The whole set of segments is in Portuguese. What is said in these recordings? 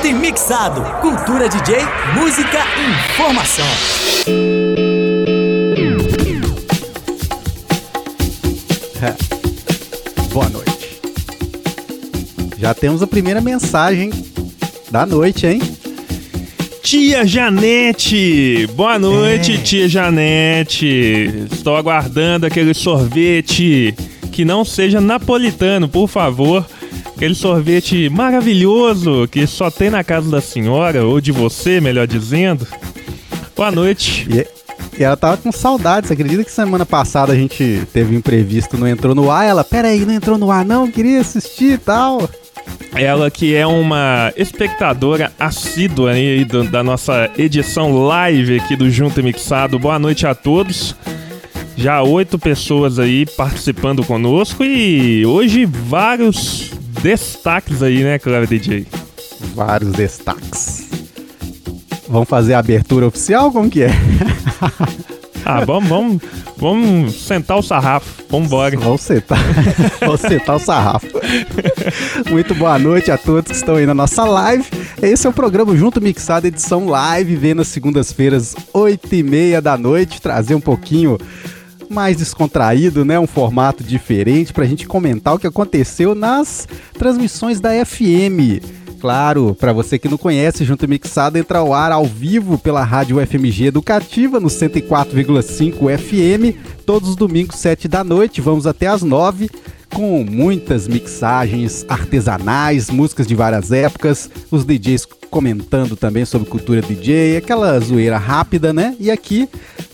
Junto e mixado. Cultura DJ, música e informação. Boa noite. Já temos a primeira mensagem da noite, hein? Tia Janete! Boa noite, É. tia Janete! Estou aguardando aquele sorvete que não seja napolitano, por favor. Aquele sorvete maravilhoso que só tem na casa da senhora, ou de você, melhor dizendo. Boa noite. E, ela tava com saudade. Você acredita que semana passada a gente teve um imprevisto, não entrou no ar? Ela, peraí, não entrou no ar não? Queria assistir e tal. Ela que é uma espectadora assídua aí da nossa edição live aqui do Junto e Mixado. Boa noite a todos. Já oito pessoas aí participando conosco e hoje vários destaques aí, né, Clara DJ? Vários destaques. Vamos fazer a abertura oficial? Como que é? Ah, vamos, vamos, vamos sentar o sarrafo. Vambora. Vamos sentar. Vamos sentar o sarrafo. Muito boa noite a todos que estão aí na nossa live. Esse é o programa Junto Mixado, edição live, vem nas segundas-feiras, 8 e meia da noite, trazer um pouquinho mais descontraído, né? Um formato diferente pra gente comentar o que aconteceu nas transmissões da FM. Claro, para você que não conhece, Junto Mixado entra ao ar ao vivo pela Rádio FMG Educativa no 104,5 FM, todos os domingos 7 da noite, vamos até às 9 com muitas mixagens artesanais, músicas de várias épocas, os DJs comentando também sobre cultura DJ, aquela zoeira rápida, né? E aqui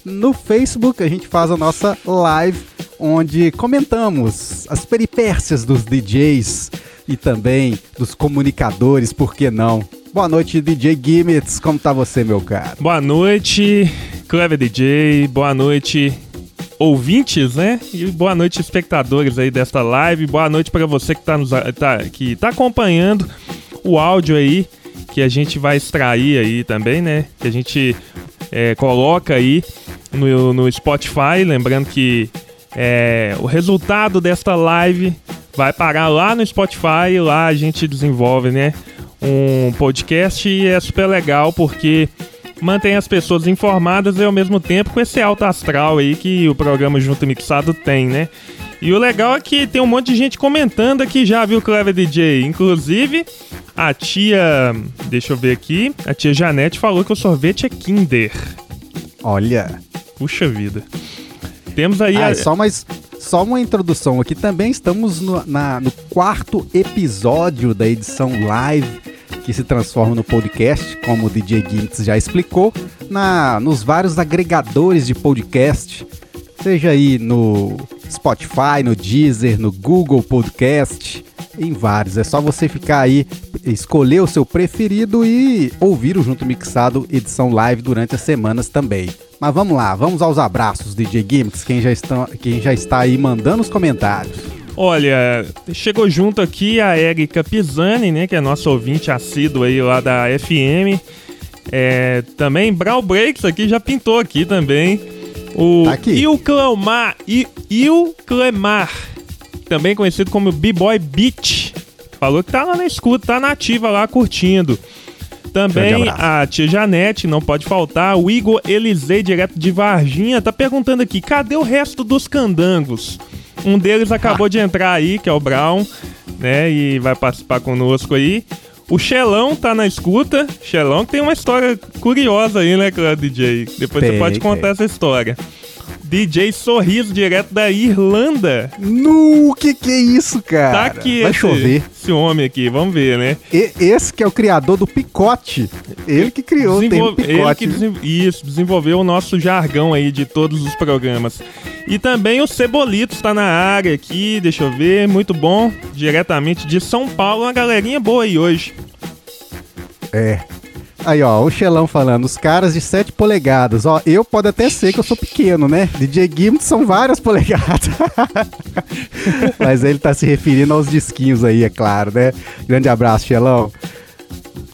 no Facebook a gente faz a nossa live onde comentamos as peripécias dos DJs e também dos comunicadores, por que não? Boa noite, DJ Gimmets, como tá você, meu cara? Boa noite, Clever DJ. Boa noite, ouvintes, né? E boa noite, espectadores aí desta live. Boa noite para você que tá, nos, tá, que tá acompanhando o áudio aí, que a gente vai extrair aí também, né? Que a gente é, coloca aí no, no Spotify. Lembrando que é, o resultado desta live vai parar lá no Spotify lá a gente desenvolve, né? Um podcast e é super legal porque mantém as pessoas informadas e ao mesmo tempo com esse alto astral aí que o programa Junto Mixado tem, né? E o legal é que tem um monte de gente comentando aqui já, viu, Clever DJ? Inclusive, a tia. Deixa eu ver aqui. A tia Janete falou que o sorvete é Kinder. Olha, Puxa vida. Temos aí Ah, a. só, mais, só uma introdução aqui também. Estamos no, na- no quarto episódio da edição live que se transforma no podcast, como o DJ Gintz já explicou, na, nos vários agregadores de podcast, seja aí no Spotify, no Deezer, no Google Podcast, em vários. É só você ficar aí, escolher o seu preferido e ouvir o Junto Mixado edição live durante as semanas também. Mas vamos lá, vamos aos abraços, DJ Gimmicks, quem quem já está aí mandando os comentários. Olha, chegou junto aqui a Erika Pisani, né? Que é nossa ouvinte assídua aí lá da FM. É, também Brau Breaks aqui já pintou aqui também. O Tá aqui. Il Clemar, I- Il Clemar, também conhecido como B-Boy Beach. Falou que tá lá na escuta, tá nativa lá curtindo. Também a tia Janete, não pode faltar. O Igor Elisei, direto de Varginha, tá perguntando aqui: cadê o resto dos candangos? Um deles acabou de entrar aí, que é o Brown, né? E vai participar conosco aí. O Xelão tá na escuta. Xelão que tem uma história curiosa aí, né, DJ? Depois você pode contar essa história. DJ Sorriso, direto da Irlanda. No, que que é isso, cara? Tá aqui Vai esse, chover. esse homem aqui, vamos ver, né? E- esse que é o criador do picote. Ele que criou, Desenvol- Ele picote. que desen- Isso, desenvolveu o nosso jargão aí de todos os programas. E também o Cebolito está na área aqui, deixa eu ver, muito bom, diretamente de São Paulo, uma galerinha boa aí hoje. É. Aí, ó, o Xelão falando, os caras de 7 polegadas. Ó, eu pode até ser que eu sou pequeno, né? DJ Gimmicks são várias polegadas. Mas ele tá se referindo aos disquinhos aí, é claro, né? Grande abraço, Xelão.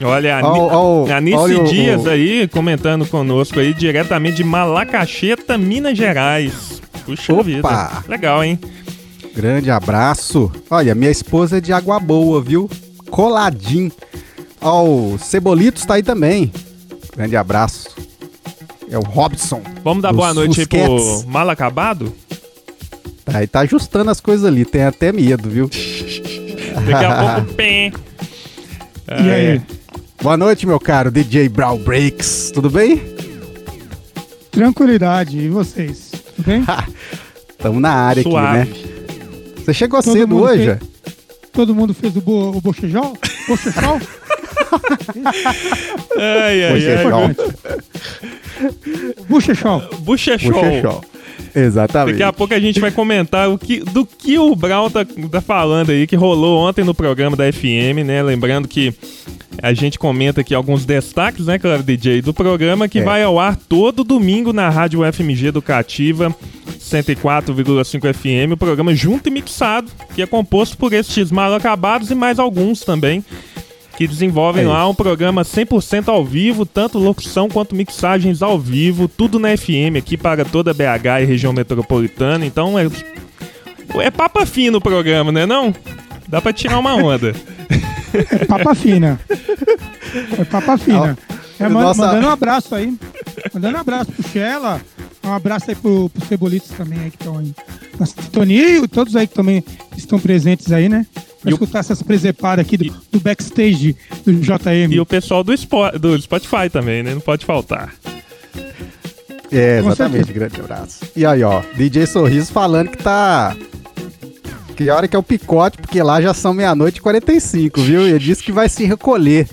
Olha, a, Ni- ó, a Nice Dias aí comentando conosco aí, diretamente de Malacacheta, Minas Gerais. Puxa Opa! vida, legal, hein? Grande abraço. Olha, minha esposa é de Água Boa, viu? Coladinho. Ó, o Cebolitos tá aí também. Grande abraço. É o Robson. Vamos dar boa noite aí pro mal acabado? Tá, aí tá ajustando as coisas ali, tem até medo, viu? Daqui a pouco, pé. E aí? Boa noite, meu caro DJ Brown Breaks. Tudo bem? Tranquilidade. E vocês? Tudo bem? Tamo na área Suave. aqui, né? Você chegou Todo cedo hoje? fez- Todo mundo fez o, bo, o bochejol? Bochejol? Ai, ai, ai. show. Bochejol. Buchechol. Bochechol. Exatamente. Daqui a pouco a gente vai comentar o que, do que o Brown tá, tá falando aí, que rolou ontem no programa da FM, né? Lembrando que a gente comenta aqui alguns destaques, né, claro, DJ, do programa que É. vai ao ar todo domingo na Rádio FMG Educativa 104,5 FM, o programa Junto e Mixado, que é composto por estes mal acabados e mais alguns também. Que desenvolvem É lá um programa 100% ao vivo, tanto locução quanto mixagens ao vivo, tudo na FM aqui para toda a BH e região metropolitana. Então é, é papa fino o programa, né não? Dá pra tirar uma onda. É papa fina. É papa fina. É, man- Nossa- Mandando um abraço aí. Mandando um abraço pro Shella. Um abraço aí pro, pro Cebolitos também aí que estão aí na sintonia e todos aí que também estão presentes aí, né? E o- escutar essas presepadas aqui do, do backstage do JM. E o pessoal do, Spo- do Spotify também, né? Não pode faltar. É, exatamente, grande abraço. E aí, ó, DJ Sorriso falando que tá. Que hora que é o picote, porque lá já são meia-noite e 45, viu? E ele disse que vai se recolher.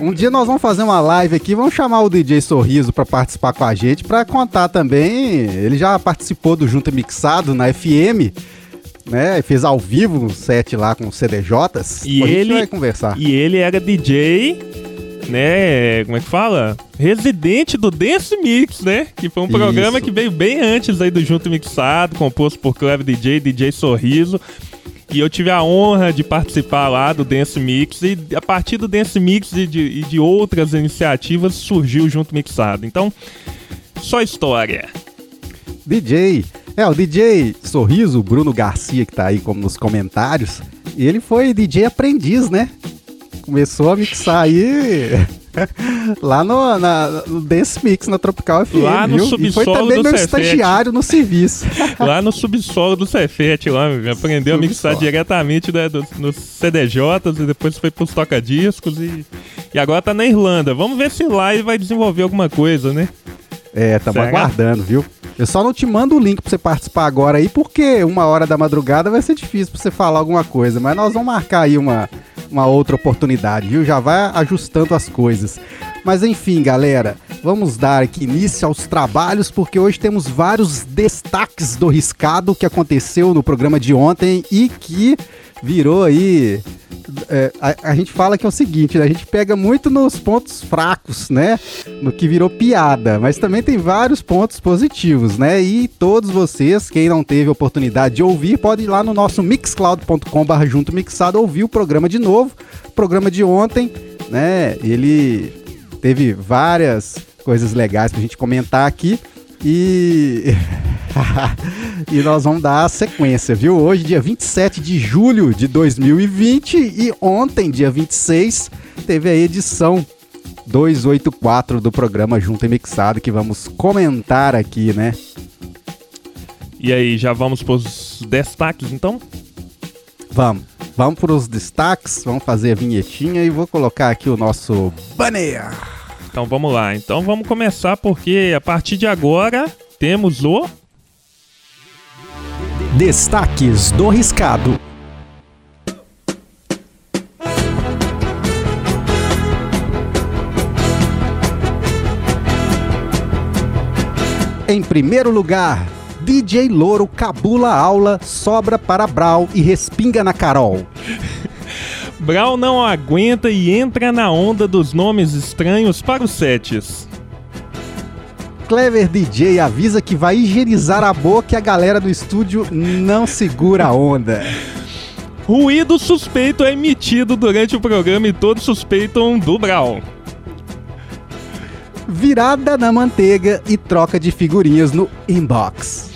Um dia nós vamos fazer uma live aqui, vamos chamar o DJ Sorriso pra participar com a gente, pra contar também. Ele já participou do Junta Mixado na FM, né? Fez ao vivo um set lá com CDJs. E a gente ele- vai conversar. E ele era DJ, né? Como é que fala? Residente do Dance Mix, né? Que foi um Isso. programa que veio bem antes aí do Junto Mixado, composto por Clever DJ, DJ Sorriso. E eu tive a honra de participar lá do Dance Mix. E a partir do Dance Mix e de, e de outras iniciativas surgiu o Junto Mixado. Então, só história. DJ. É, o DJ Sorriso, o Bruno Garcia, que tá aí como nos comentários, ele foi DJ aprendiz, né? Começou a mixar aí lá no, na, no Dance Mix, na Tropical FM, Lá no viu? E foi subsolo também do meu Cefete. estagiário no serviço. Lá no subsolo do Cefete, lá, aprendeu a mixar Subsolo. diretamente né, nos CDJs e depois foi pros toca-discos e, e agora tá na Irlanda. Vamos ver se lá ele vai desenvolver alguma coisa, né? É, tamo Será? aguardando, viu? Eu só não te mando o link pra você participar agora aí, porque uma hora da madrugada vai ser difícil pra você falar alguma coisa. Mas nós vamos marcar aí uma, uma outra oportunidade, viu? Já vai ajustando as coisas. Mas enfim, galera, vamos dar aqui início aos trabalhos, porque hoje temos vários destaques do riscado que aconteceu no programa de ontem e que virou aí. é, a, a gente fala que é o seguinte, né? a gente pega muito nos pontos fracos, né? No que virou piada, mas também tem vários pontos positivos, né? E todos vocês, quem não teve oportunidade de ouvir, pode ir lá no nosso mixcloud.com.br junto mixado ouvir o programa de novo. O programa de ontem, né? Ele teve várias coisas legais pra gente comentar aqui. E. e nós vamos dar a sequência, viu? Hoje, dia 27 de julho de 2020 e ontem, dia 26, teve a edição 284 do programa Junto e Mixado que vamos comentar aqui, né? E aí, já vamos pros destaques então? Vamos. Vamos para os destaques, vamos fazer a vinhetinha e vou colocar aqui o nosso banner. Então vamos lá. Então vamos começar porque a partir de agora temos o. Destaques do Riscado. Em primeiro lugar, DJ Louro cabula aula, sobra para Brau e respinga na Carol. Brown não aguenta e entra na onda dos nomes estranhos para os sets. Clever DJ avisa que vai higienizar a boca e a galera do estúdio não segura a onda. Ruído suspeito é emitido durante o programa e todos suspeitam do Brown. Virada na manteiga e troca de figurinhas no inbox.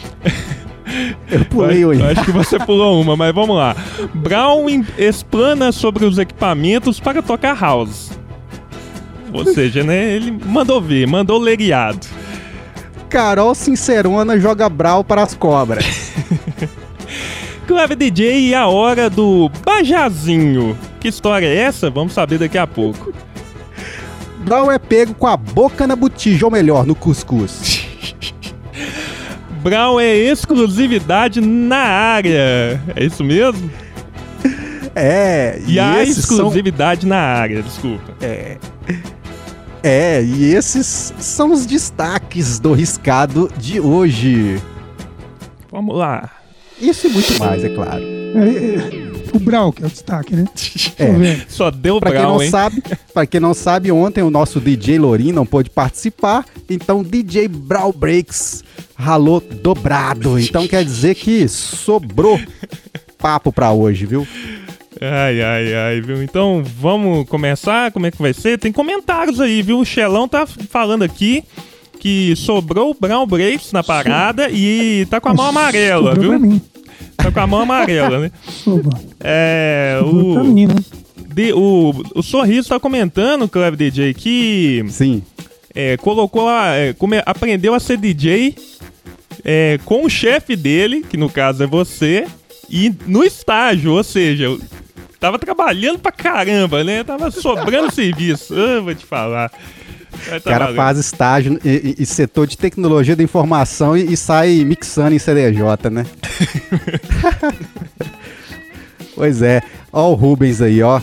Eu pulei o Eu Acho que você pulou uma, mas vamos lá. Brown explana sobre os equipamentos para tocar house. Ou seja, né? Ele mandou ver, mandou leguiado. Carol Sincerona joga Brau para as cobras. Clever DJ e a hora do Bajazinho. Que história é essa? Vamos saber daqui a pouco. Brau é pego com a boca na botija, ou melhor, no cuscuz. Brown é exclusividade na área. É isso mesmo? É, E, a esses são- exclusividade na área, desculpa. É. É, e esses são os destaques do riscado de hoje. Vamos lá. Isso e muito mais, é claro. É, o Brau, que é o destaque, né? É. Só deu Pra quem Brown, não hein? sabe, para quem não sabe, ontem o nosso DJ Lorin não pôde participar, então DJ Brawl Breaks ralou dobrado. Então quer dizer que sobrou papo pra hoje, viu? Ai, ai, ai, viu? Então, vamos começar? Como é que vai ser? Tem comentários aí, viu? O Xelão tá falando aqui que sobrou o Brown Braves na parada e tá com a mão amarela, Sobrou pra viu? mim. Tá com a mão amarela, né? Sobrou. É, Sobrou pra o, mim, né? de- o, o Sorriso tá comentando, Clever DJ, que Sim. É, colocou lá, é, come- aprendeu a ser DJ é, com o chefe dele, que no caso é você, e no estágio, ou seja, eu tava trabalhando pra caramba, né? Tava sobrando serviço. Ah, vou te falar. O tá cara valendo. faz estágio e, e- e setor de tecnologia da informação e, e sai mixando em CDJ, né? pois é. Ó o Rubens aí, ó.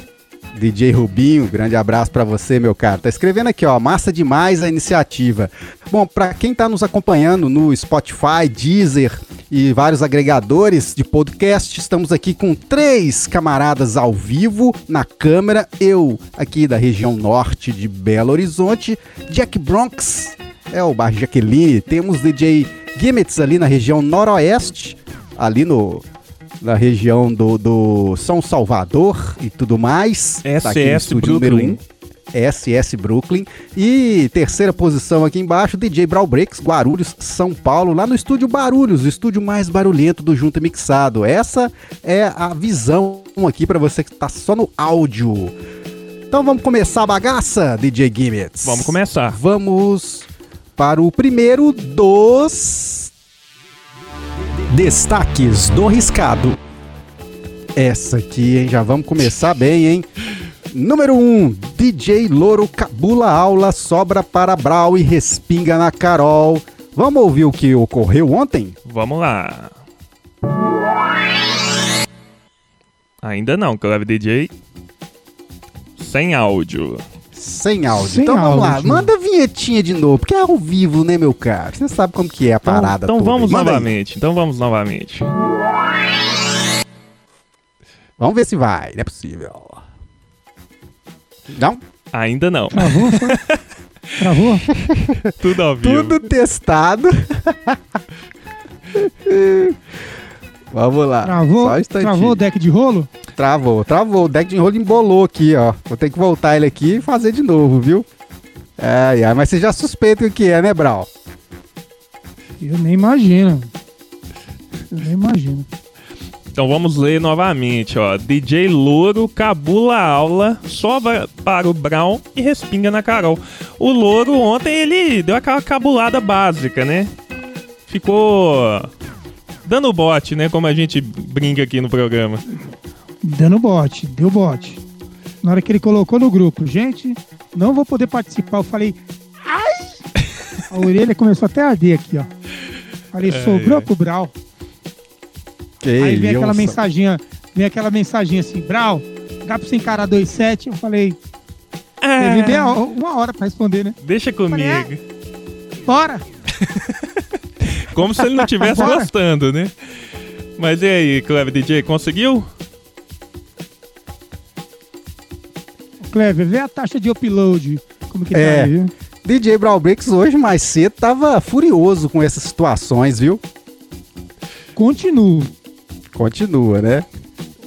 DJ Rubinho, grande abraço pra você, meu cara. Tá escrevendo aqui, ó, massa demais a iniciativa. Bom, pra quem tá nos acompanhando no Spotify, Deezer e vários agregadores de podcast, estamos aqui com três camaradas ao vivo na câmera. Eu, aqui da região norte de Belo Horizonte, Jack Bronx, é o bairro Jaqueline. Temos DJ Gimmets ali na região noroeste, ali no na região do, do São Salvador e tudo mais. Tá SS estúdio Brooklyn. número um. SS Brooklyn. E terceira posição aqui embaixo, DJ Brawl Breaks, Guarulhos, São Paulo, lá no estúdio Barulhos, o estúdio mais barulhento do Junta Mixado. Essa é a visão aqui pra você que tá só no áudio. Então vamos começar a bagaça, DJ Gimmets. Vamos começar. Vamos para o primeiro dos Destaques do Riscado. Essa aqui, hein? Já vamos começar bem, hein? Número 1, um, DJ Louro cabula aula, sobra para Brau e respinga na Carol. Vamos ouvir o que ocorreu ontem? Vamos lá. Ainda não, Clever DJ. Sem áudio. Sem áudio. Sem então vamos lá, manda a vinhetinha de novo, porque é ao vivo, né, meu cara? Você sabe como que é a Então, parada então toda. vamos Manda aí. novamente. Então vamos novamente. Vamos ver se vai, não é possível. Não? Ainda não. Travou? Travou? Tudo ao vivo. Tudo testado. Vamos lá. Travou? Só um. Travou o deck de rolo? Travou, travou. O deck de enrolo embolou aqui, ó. Vou ter que voltar ele aqui e fazer de novo, viu? Ai, ai, mas você já suspeita o que é, né, Brau? Eu nem imagino. Eu nem imagino. Então vamos ler novamente, ó. DJ Louro cabula a aula, sobra para o Brown e respinga na Carol. O Louro ontem ele deu aquela cabulada básica, né? Ficou dando bote, né? Como a gente brinca aqui no programa. Dando bote, deu bote. Na hora que ele colocou no grupo, gente, não vou poder participar. Eu falei, ai! A orelha começou até a arder aqui, ó. Falei, sobrou pro Brau. Que Aí vem aquela isso. mensaginha, vem aquela mensaginha assim, Brau, dá pra você encarar 2-7? Eu falei, É, ho- uma hora pra responder, né? deixa comigo. Bora! Como se ele não estivesse gostando, né? Mas e aí, Clever DJ, conseguiu? Clever, vê a taxa de upload. Como que É. tá aí? DJ Brawl Breaks hoje mais cedo tava furioso com essas situações, viu? Continuo. Continua, né?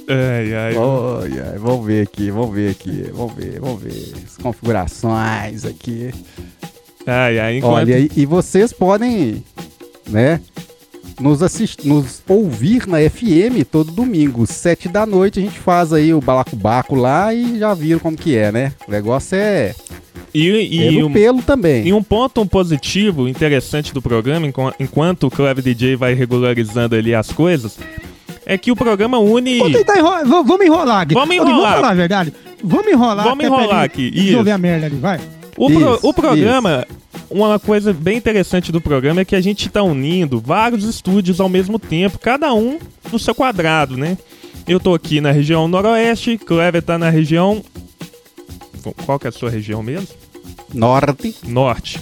Ai, ai. Ai, ai, vamos ver aqui, vamos ver aqui, vamos ver, vamos ver as configurações aqui. Ai, ai. Enquanto... Olha, e, e vocês podem, né, nos assistir, nos ouvir na FM todo domingo, sete da noite, a gente faz aí o balacobaco lá e já viram como que é, né? O negócio é E, e, no um, pelo também. e um ponto positivo, interessante do programa, enqu- enquanto o Clever DJ vai regularizando ali as coisas, é que o programa une. Vou tentar enrolar. Vamos enrolar aqui. Vamos enrolar. Vamos falar a verdade. Vamos enrolar. Vamos enrolar aqui, Resolver isso. a merda ali, vai. O, pro- Isso, o programa, uma coisa bem interessante do programa é que a gente tá unindo vários estúdios ao mesmo tempo, cada um no seu quadrado, né? Eu tô aqui na região noroeste, Clever tá na região. Qual que é a sua região mesmo? Norte. Norte.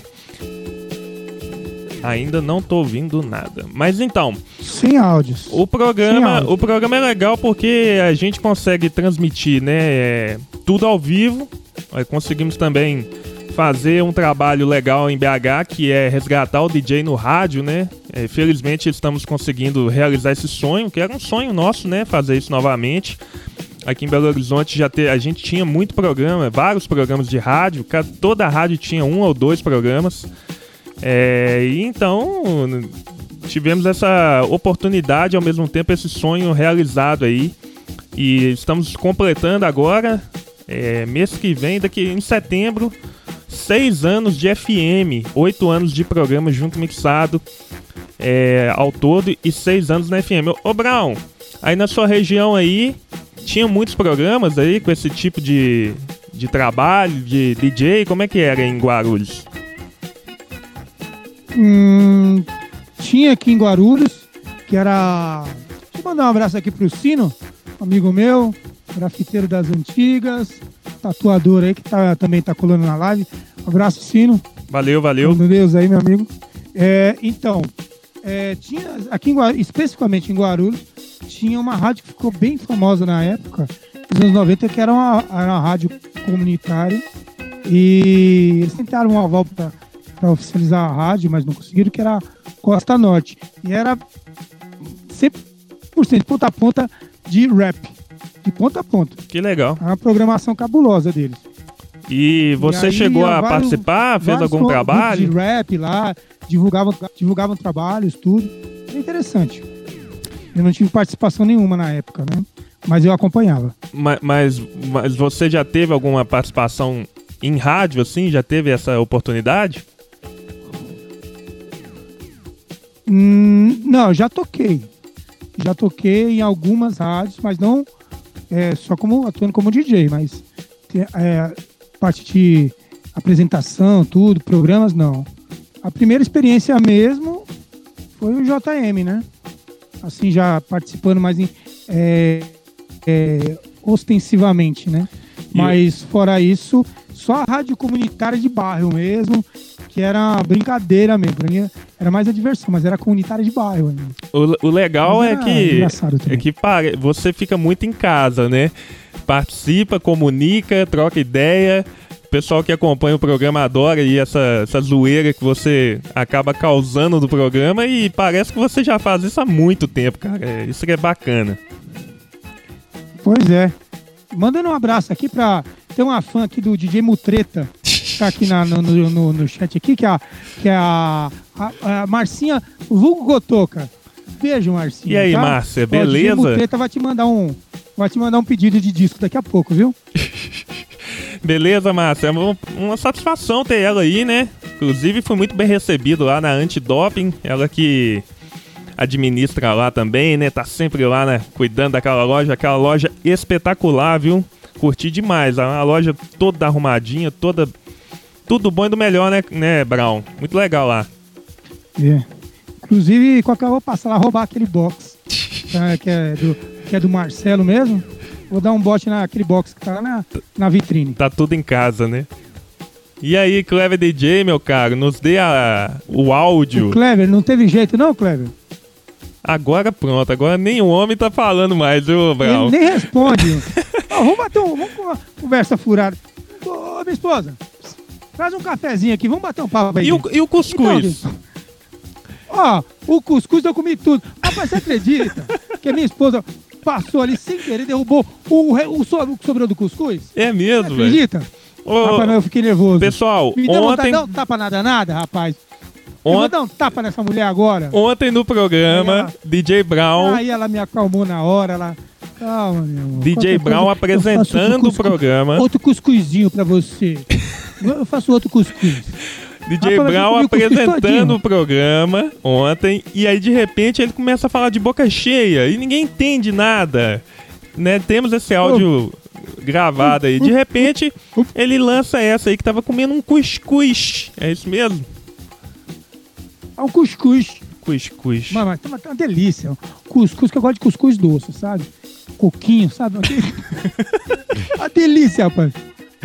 Ainda não tô ouvindo nada. Mas então, Sem áudios. o programa, o programa é legal porque a gente consegue transmitir, né, é, tudo ao vivo. Aí conseguimos também fazer um trabalho legal em BH, que é resgatar o DJ no rádio, né? É, felizmente estamos conseguindo realizar esse sonho, que era um sonho nosso, né, fazer isso novamente. Aqui em Belo Horizonte já te, a gente tinha muito programa, vários programas de rádio, toda a rádio tinha um ou dois programas. É, e então tivemos essa oportunidade, ao mesmo tempo esse sonho realizado aí. E estamos completando agora, é, mês que vem, daqui em setembro, seis anos de FM, oito anos de programa junto mixado é, ao todo e seis anos na FM. Ô, Brown, aí na sua região aí, tinha muitos programas aí com esse tipo de, de trabalho, de DJ, como é que era em Guarulhos? Hum, tinha aqui em Guarulhos, que era. Deixa eu mandar um abraço aqui pro Sino, amigo meu, grafiteiro das antigas, tatuador aí que tá, também tá colando na live. Um abraço, Sino. Valeu, valeu. Meu Deus aí, meu amigo. É, então, é, tinha aqui em Guarulhos, especificamente em Guarulhos, tinha uma rádio que ficou bem famosa na época, nos anos 90, que era uma, era uma rádio comunitária. E eles tentaram um aval para oficializar a rádio, mas não conseguiram, que era Costa Norte. E era 100% de ponta a ponta de rap. De ponta a ponta. Que legal. Era uma programação cabulosa deles. E você aí, chegou a vários- participar, fez algum trabalho? De rap lá, divulgavam, divulgavam trabalhos, tudo. Era interessante. Eu não tive participação nenhuma na época, né? Mas eu acompanhava. Ma- Mas, mas você já teve alguma participação em rádio, assim? Já teve essa oportunidade? Hum, não, já toquei. Já toquei em algumas rádios, mas não é, só como atuando como DJ, mas é, parte de apresentação, tudo, programas, não. A primeira experiência mesmo foi o JM, né? Assim, já participando mais em, é, é, ostensivamente, né? Mas fora isso, só a rádio comunitária de bairro mesmo, que era brincadeira mesmo. Pra mim era mais a diversão, mas era comunitária de bairro ainda. O, o legal é era que, é que pare- você fica muito em casa, né? Participa, comunica, troca ideia. O pessoal que acompanha o programa adora aí essa, essa zoeira que você acaba causando no programa e parece que você já faz isso há muito tempo, cara. É, Isso que é bacana. Pois é. Mandando um abraço aqui pra. Tem uma fã aqui do DJ Mutreta, tá aqui na- no, no, no- chat aqui, que é a, que é a, a, a Marcinha Vulgo Gotoca. Beijo, Marcinha. E aí, tá? Márcia, Ó, o beleza? Mutreta vai te mandar um. Vai te mandar um pedido de disco daqui a pouco, viu? Beleza, Márcia. É uma, uma satisfação ter ela aí, né? Inclusive, foi muito bem recebido lá na Antidoping. Ela que administra lá também, né? Tá sempre lá, né? Cuidando daquela loja. Aquela loja espetacular, viu? Curti demais. A loja toda arrumadinha, toda... Tudo bom e do melhor, né, né, Brown? Muito legal lá. É. Inclusive, qualquer hora eu vou passar lá roubar aquele box. tá, que, é do, que é do Marcelo mesmo. Vou dar um bote naquele box que tá lá na, na vitrine. Tá tudo em casa, né? E aí, Clever DJ, meu caro, nos dê a, o áudio. O Clever, não teve jeito não, Clever? Agora pronto, agora nem o homem tá falando mais, viu, Brown? Ele nem responde. Ó, vamos bater um, vamos com uma conversa furada. Ô, minha esposa, traz um cafezinho aqui, vamos bater um papo aí. E o, e o cuscuz? Então, Ó, o cuscuz eu comi tudo. Rapaz, você acredita que a minha esposa passou ali sem querer, derrubou o, o, o que sobrou do cuscuz? É mesmo, velho. acredita? Ô, Rapaz, eu fiquei nervoso. Pessoal, Me deu vontade ontem, de dar um tapa nada, nada, rapaz. Eu vou ont- dar um tapa nessa mulher agora. ontem no programa, ela- DJ Brown, Aí ela me acalmou na hora, ela... Calma, meu amor. DJ Qualquer Brown apresentando o programa. Outro cuscuzinho pra você. Eu faço outro cuscuz. DJ Rapaz, Brown apresentando o programa ontem e aí de repente ele começa a falar de boca cheia e ninguém entende nada. Né? Temos esse áudio gravado aí. De repente ele lança essa aí que tava comendo um cuscuz. É isso mesmo? É um cuscuz. Cuscuz. Mas, mas tá uma, tá uma delícia. Cuscuz que eu gosto de cuscuz doce, sabe? Coquinho, sabe? Uma delícia rapaz.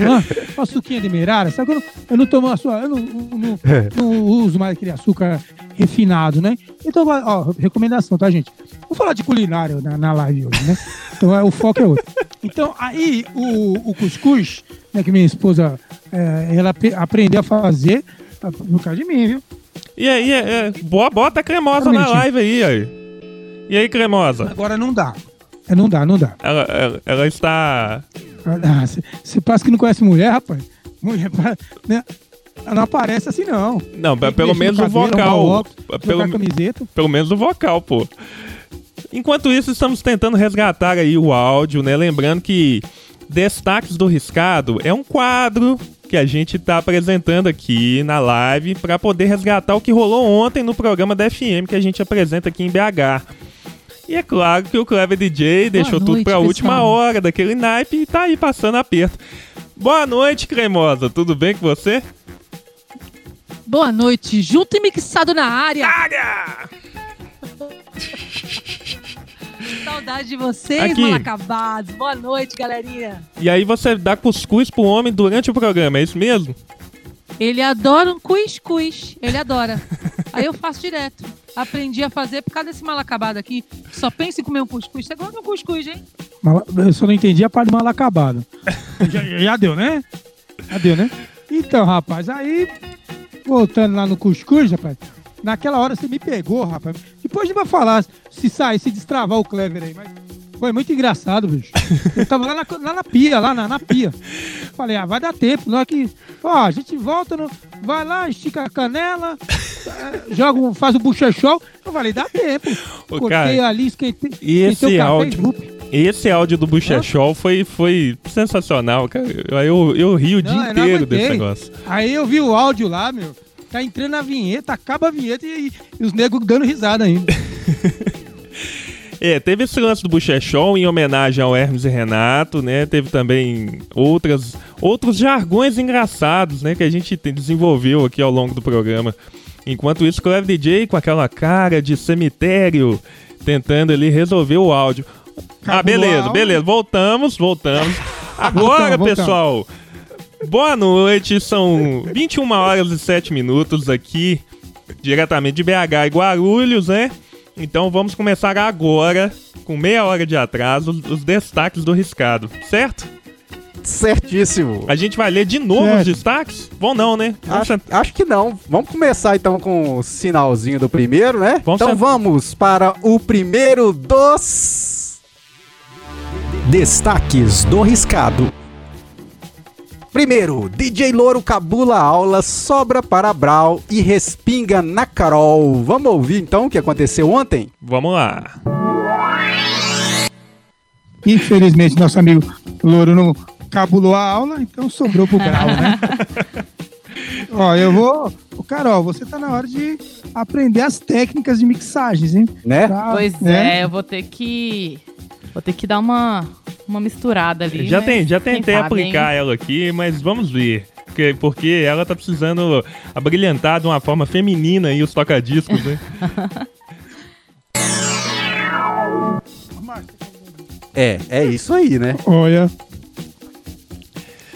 Ah, uma suquinha de merara, sabe? que Eu não, eu não tomo a sua. Eu não, não- não uso mais aquele açúcar refinado, né? Então, ó, recomendação, tá, gente? Vou falar de culinária na, na live hoje, né? Então, é, o foco é outro. Então, aí, o, o cuscuz, né, que minha esposa, é, ela aprendeu a fazer, tá, no caso de mim, viu? E aí, é, é, bo- bota a cremosa na live aí, aí. E aí, cremosa? Agora não dá. É, não dá, não dá. Ela, ela, ela está. Ah, Você passa que não conhece mulher, rapaz. Mulher, né? Ela não aparece assim, não. Não, Tem pelo menos no o vocal. óculos, Pelo, camiseta. pelo menos o vocal, pô. Enquanto isso, estamos tentando resgatar aí o áudio, né? Lembrando que Destaques do Riscado é um quadro que a gente tá apresentando aqui na live para poder resgatar o que rolou ontem no programa da FM que a gente apresenta aqui em BH. E é claro que o Clever DJ deixou tudo noite, pra última hora daquele naipe e tá aí passando aperto. Boa noite, cremosa. Tudo bem com você? Boa noite, junto e mixado na área. Área! Saudade de vocês, Aqui. mal acabados. Boa noite, galerinha. E aí você dá cuscuz pro homem durante o programa, é isso mesmo? Ele adora um cuscuz. Ele adora. Aí eu faço direto. Aprendi a fazer por causa desse mal acabado aqui. Só pensa em comer um cuscuz. Você gosta de um cuscuz, hein? Eu só não entendi a parte do mal acabado. já, já deu, né? Já deu, né? Então, rapaz, aí, voltando lá no cuscuz, rapaz, naquela hora você me pegou, rapaz. Depois a gente vai falar se sair, se destravar o Clever aí, mas foi muito engraçado, bicho. Eu tava lá na, lá na pia, lá na, na pia. Falei, ah, vai dar tempo, é que. Ó, a gente volta, no, vai lá, estica a canela, eh, joga, um- faz o bochechol. Eu falei, dá tempo. Ô, Cortei cara, ali, esquentei. e esse esquentei o café, áudio? Esse áudio do Buchechol foi, foi sensacional, cara. Eu, eu ri o Não, dia eu inteiro desse negócio. Aí eu vi o áudio lá, meu. Tá entrando a vinheta, acaba a vinheta e, e os negros dando risada ainda. É, teve esse lance do Buchechol em homenagem ao Hermes e Renato, né? Teve também outras, outros jargões engraçados, né? Que a gente te- desenvolveu aqui ao longo do programa. Enquanto isso, Clever DJ com aquela cara de cemitério, tentando ali resolver o áudio. ah, Acabou beleza, o áudio. beleza. Voltamos, voltamos. Agora, Voltamos, voltamos. pessoal, boa noite. São 21 horas e 7 minutos aqui, diretamente de BH e Guarulhos, né? Então vamos começar agora, com meia hora de atraso, os- os destaques do riscado, certo? Certíssimo. A gente vai ler de novo Certo. os destaques? Vão não, né? Vamos Acho, sent- acho que não. Vamos começar então com o sinalzinho do primeiro, né? Vamos então sent- vamos para o primeiro dos. Destaques do Riscado. Primeiro, DJ Louro cabula a aula, sobra para Brau e respinga na Carol. Vamos ouvir então o que aconteceu ontem? Vamos lá. Infelizmente, nosso amigo Louro não cabulou a aula, então sobrou pro grau, né? Ó, eu vou. Ô, Carol, você tá na hora de aprender as técnicas de mixagens, hein? Né? Tá, Pois né? é, eu vou ter que. Vou ter que dar uma, uma misturada ali. Já, mas tem, já tentei sabe, aplicar hein? ela aqui, mas vamos ver. Porque, porque ela tá precisando abrilhantar de uma forma feminina aí os tocadiscos, né? É, é isso aí, né? Olha.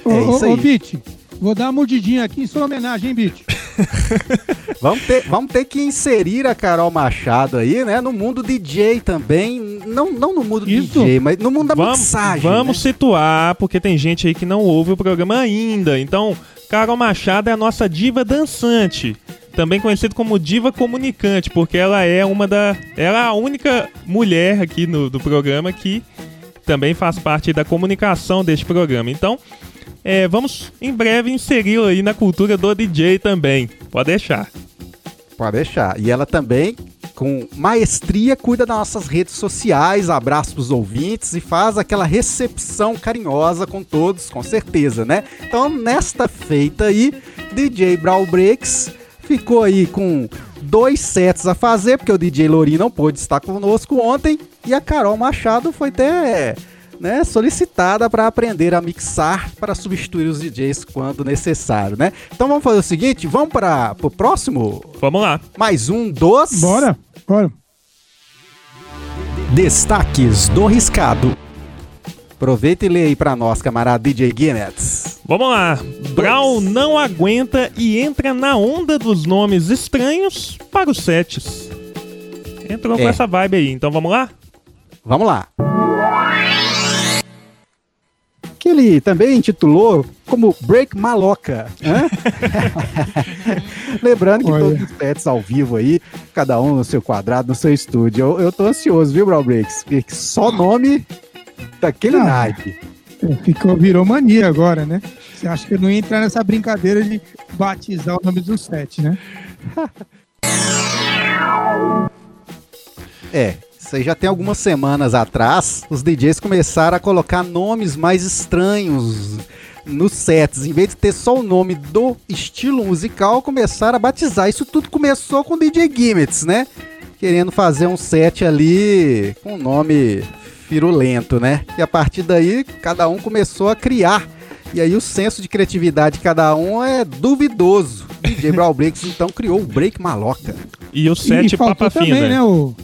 Ô, É ô, isso aí. ô, Bit, vou dar uma mordidinha aqui em sua homenagem, hein, Bit? Vamos ter, vamos ter que inserir a Carol Machado aí, né? No mundo DJ também. Não, não no mundo Isso. DJ, mas no mundo da vamos mixagem. vamos né? situar, porque tem gente aí que não ouve o programa ainda. Então, Carol Machado é a nossa diva dançante. Também conhecida como diva comunicante, porque ela é uma da. Ela é a única mulher aqui no, do programa que também faz parte da comunicação deste programa. Então, é, vamos em breve inseri-la aí na cultura do DJ também. Pode deixar. Pode deixar. E ela também com maestria, cuida das nossas redes sociais, abraça os ouvintes e faz aquela recepção carinhosa com todos, com certeza, né? Então, nesta feita aí, DJ Brawl Breaks ficou aí com dois sets a fazer, porque o DJ Lorin não pôde estar conosco ontem, e a Carol Machado foi até né, solicitada para aprender a mixar para substituir os DJs quando necessário, né? Então vamos fazer o seguinte, vamos para o próximo? Vamos lá. Mais um dos... Bora, bora. Destaques do Riscado. Aproveita e lê aí para nós, camarada DJ Guinness. Vamos lá. Brown não aguenta e entra na onda dos nomes estranhos para os sets. Entrou com É. essa vibe aí, então vamos lá? Vamos lá. Que ele também intitulou como Break Maloca. hã? Lembrando que Olha. todos os sets ao vivo aí, cada um no seu quadrado, no seu estúdio. Eu, eu tô ansioso, viu, Brawl Breaks? Só nome daquele Ah. naipe. Ficou, virou mania agora, né? Você acha que eu não ia entrar nessa brincadeira de batizar o nome do set, né? É, isso aí já tem algumas semanas atrás, os DJs começaram a colocar nomes mais estranhos nos sets. Em vez de ter só o nome do estilo musical, começaram a batizar. Isso tudo começou com o DJ Gimmets, né? Querendo fazer um set ali com nome firulento, né? E a partir daí, cada um começou a criar. E aí o senso de criatividade de cada um é duvidoso. DJ Brawl Breaks então criou o Break Maloca. E o set e faltou Papa também, Fina. né? O...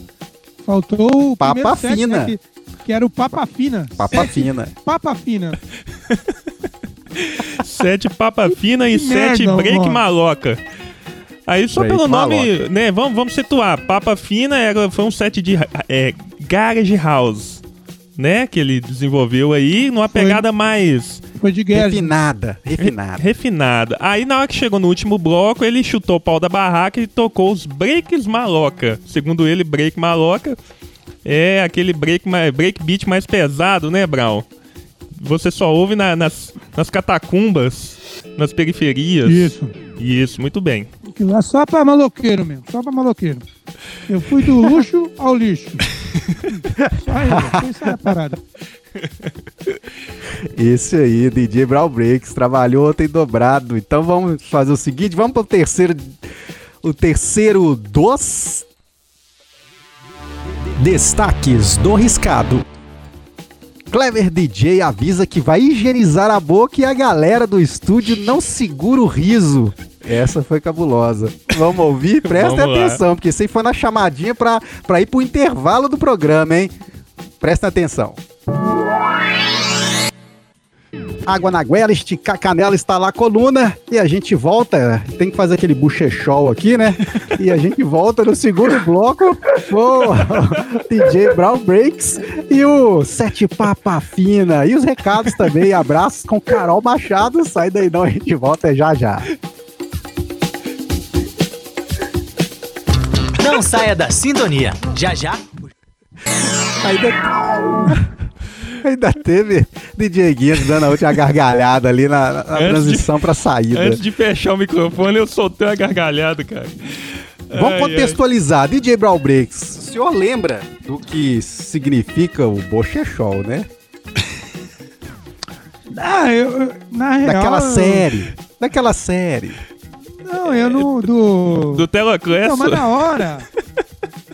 Faltou o Papa primeiro set, Fina. né, que, que era o Papa Fina. Papa Set fina. Papa Fina. Sete Papa Fina e Que sete merda, Break mano. Maloca. Aí só Break pelo nome, Maloca. né? Vamos, vamos situar. Papa Fina era, foi um set de é, Garage House, né? Que ele desenvolveu aí numa Foi. pegada mais Foi de guerra. Refinada, refinada. refinada. Aí na hora que chegou no último bloco, ele chutou o pau da barraca e tocou os breaks maloca. Segundo ele, break maloca é aquele break, mais, break beat mais pesado, né, Brown? Você só ouve na- nas, nas catacumbas, nas periferias. Isso. Isso, muito bem. Aquilo é só pra maloqueiro mesmo, só pra maloqueiro. Eu fui do luxo ao lixo. Só foi essa a parada. Esse aí, DJ Brawl Breaks, trabalhou ontem dobrado. Então vamos fazer o seguinte, vamos para o terceiro, o terceiro dos Destaques do Riscado. Clever DJ avisa que vai higienizar a boca e a galera do estúdio não segura o riso. Essa foi cabulosa. Vamos ouvir? Prestem Vamos lá. atenção, porque isso aí foi na chamadinha pra, pra ir pro intervalo do programa, hein? Prestem atenção. Água na goela, esticar a canela, instalar a coluna e a gente volta. Tem que fazer aquele bochechol aqui, né? E a gente volta no segundo bloco com o DJ Brown Breaks e o Sete Papa Fina. E os recados também. Abraços com Carol Machado. Sai daí não, a gente volta já já. Não saia da sintonia. Já já. Ainda, ainda teve DJ Guinness dando a última gargalhada ali na, na transição pra saída. Antes de fechar o microfone, eu soltei uma gargalhada, cara. Vamos Ai, contextualizar. DJ Brawl Breaks, o senhor lembra do que significa o bochechol, né? Ah, eu, na real. Daquela série. Daquela série. Não, eu não. Do. Do Teloclass, Não, mas na hora.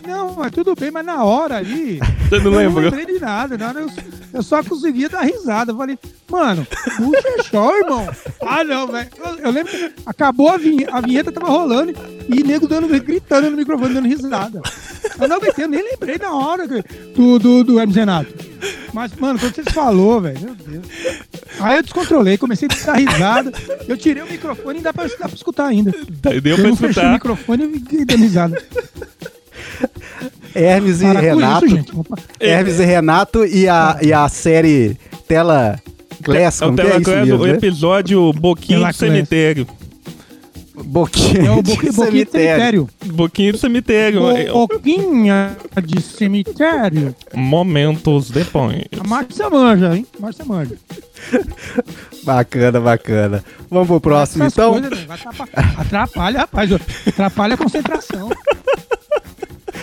Não, mas tudo bem, mas na hora ali. você não eu não lembrei de nada. Na hora eu, eu só conseguia dar risada. Eu falei, mano, é show, irmão. Ah, não, velho. Eu, eu lembro que acabou a vinheta, a vinheta tava rolando e nego dando, gritando no microfone, dando risada. Eu não eu nem lembrei na hora do, do, do Hermes Renato. Mas, mano, quando vocês falou, velho, meu Deus. Aí eu descontrolei, comecei a dar risada. Eu tirei o microfone e dá pra, dá pra escutar ainda. Deu eu pra não fechei o escutar. microfone e dando risada. Hermes e Para com Renato. isso. Hermes e Renato e a, e a série Tela Class, É o como que é isso Teloclass, mesmo, o né? episódio Boquinho do Telaclass. Cemitério. Boquinha É o de boqui, boquinha de cemitério. Boquinho do Cemitério. O, boquinha de cemitério. Momentos depois. A Márcia manja, hein? Márcia manja. Bacana, bacana. Vamos pro próximo, Essas então. coisas, né, atrapalhar, atrapalha, rapaz. Atrapalha a concentração.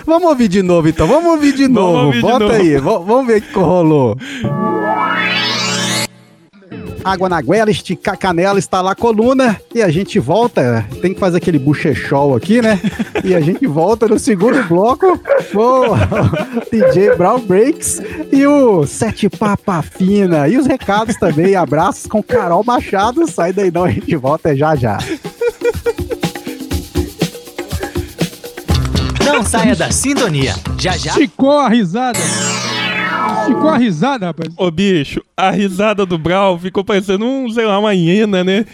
Vamos ouvir de novo então, vamos ouvir de Vamos novo. ouvir de Bota novo. aí, v- vamos ver o que rolou. Água na goela, esticar a canela, instalar a coluna e a gente volta. Tem que fazer aquele buchechol aqui, né? E a gente volta no segundo bloco com o DJ Brown Breaks e o Sete Papa Fina. E os recados também, abraços com Carol Machado. Sai daí não, a gente volta já já. Não saia da sintonia. Já já Esticou a risada. Esticou a risada, rapaz. Ô, bicho, a risada do Brau ficou parecendo um, sei lá, uma hiena, né?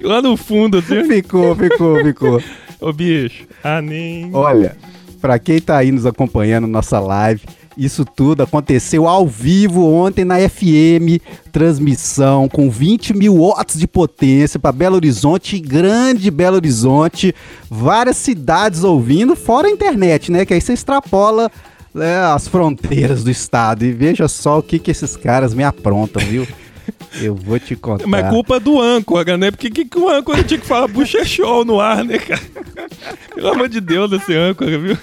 Lá no fundo, assim. Ficou, ficou, ficou. Ô, bicho, ah, nem... Olha, pra quem tá aí nos acompanhando nossa live, isso tudo aconteceu ao vivo ontem na FM, transmissão com 20 mil watts de potência para Belo Horizonte, grande Belo Horizonte, várias cidades ouvindo, fora a internet, né? Que aí você extrapola né, as fronteiras do estado e veja só o que que esses caras me aprontam, viu? Eu vou te contar. Mas é culpa do âncora, né? Porque que, que o âncora tinha que falar buchechol no ar, né, cara? Pelo amor de Deus, esse âncora, viu?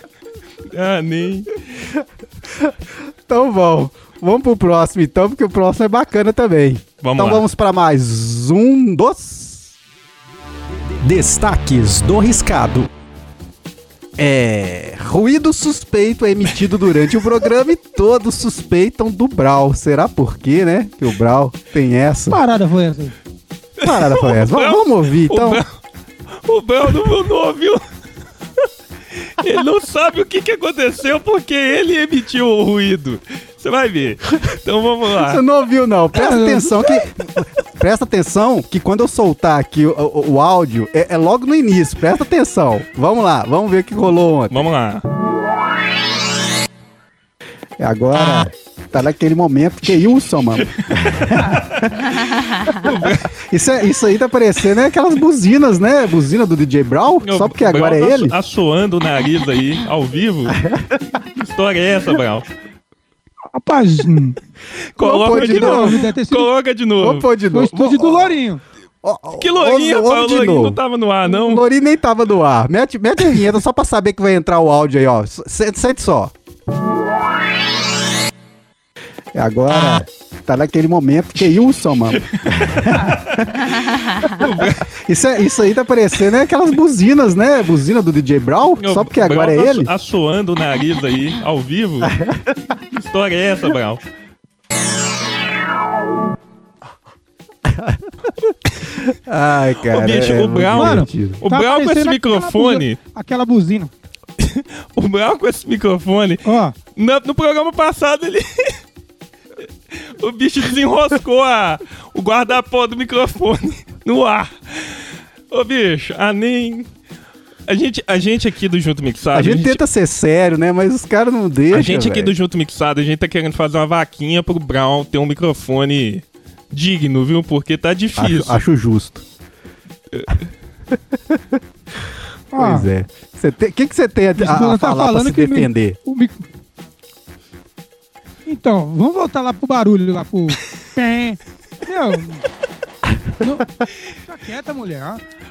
Ah, nem... Então bom, vamos pro próximo então, porque o próximo é bacana também. Vamos então lá. vamos para mais um dos Destaques do Riscado. É, ruído suspeito é emitido durante o programa e todos suspeitam do Brau. Será por quê, né? Que o Brau tem essa. Parada foi essa. Parada foi essa. Va- Vamos ouvir, então. O Brau, o Brau não, não ouviu. Ele não sabe o que, que aconteceu porque ele emitiu o ruído. Você vai ver. Então vamos lá. Você não ouviu, não. Presta atenção que. Presta atenção que quando eu soltar aqui o, o- o áudio, é, é logo no início. Presta atenção. Vamos lá, vamos ver o que rolou ontem. Vamos lá. É, Agora, tá naquele momento que Wilson, mano. isso, é- isso aí tá parecendo é aquelas buzinas, né? Buzina do DJ Brown. Só porque O agora é tá ele. asso- Assoando o nariz aí, ao vivo. Que história é essa, Brau? Rapaz, hum, Coloca de não, novo. sido Coloca de novo. pôr de o novo. estúdio do Lourinho. Que lourinha, ouve- pá, o de lourinho novo. não tava no ar, O não. Lourinho nem tava no ar. Mete, mete a vinheta só pra saber que vai entrar o áudio aí, ó. Sente só. É, Agora, tá naquele momento que Wilson, mano. isso, é- isso aí tá parecendo é aquelas buzinas, né? Buzina do DJ Brown. Só porque agora é tá ele. Assoando o nariz aí, ao vivo. Que história é essa, Brau? Ai, cara. Ô, bicho, é o Brown- Mano. O Tá Brau com esse microfone, Aquela buzina. o Brau com esse microfone, Ó, no, no programa passado ele. O bicho desenroscou a, o guarda-pó do microfone no ar. Ô, bicho, a nem. A gente, a gente aqui do Junto Mixado. A gente tenta ser sério, né? Mas os caras não deixam. A gente aqui velho. do Junto Mixado, a gente tá querendo fazer uma vaquinha pro Brown ter um microfone digno, viu? Porque tá difícil. Acho, acho justo. Pois é. O que, que você tem a, a, a tá falar pra falando se me- defender? O mic- Então, vamos voltar lá pro barulho, lá pro. Pé. Meu. Não... Fica quieta, mulher.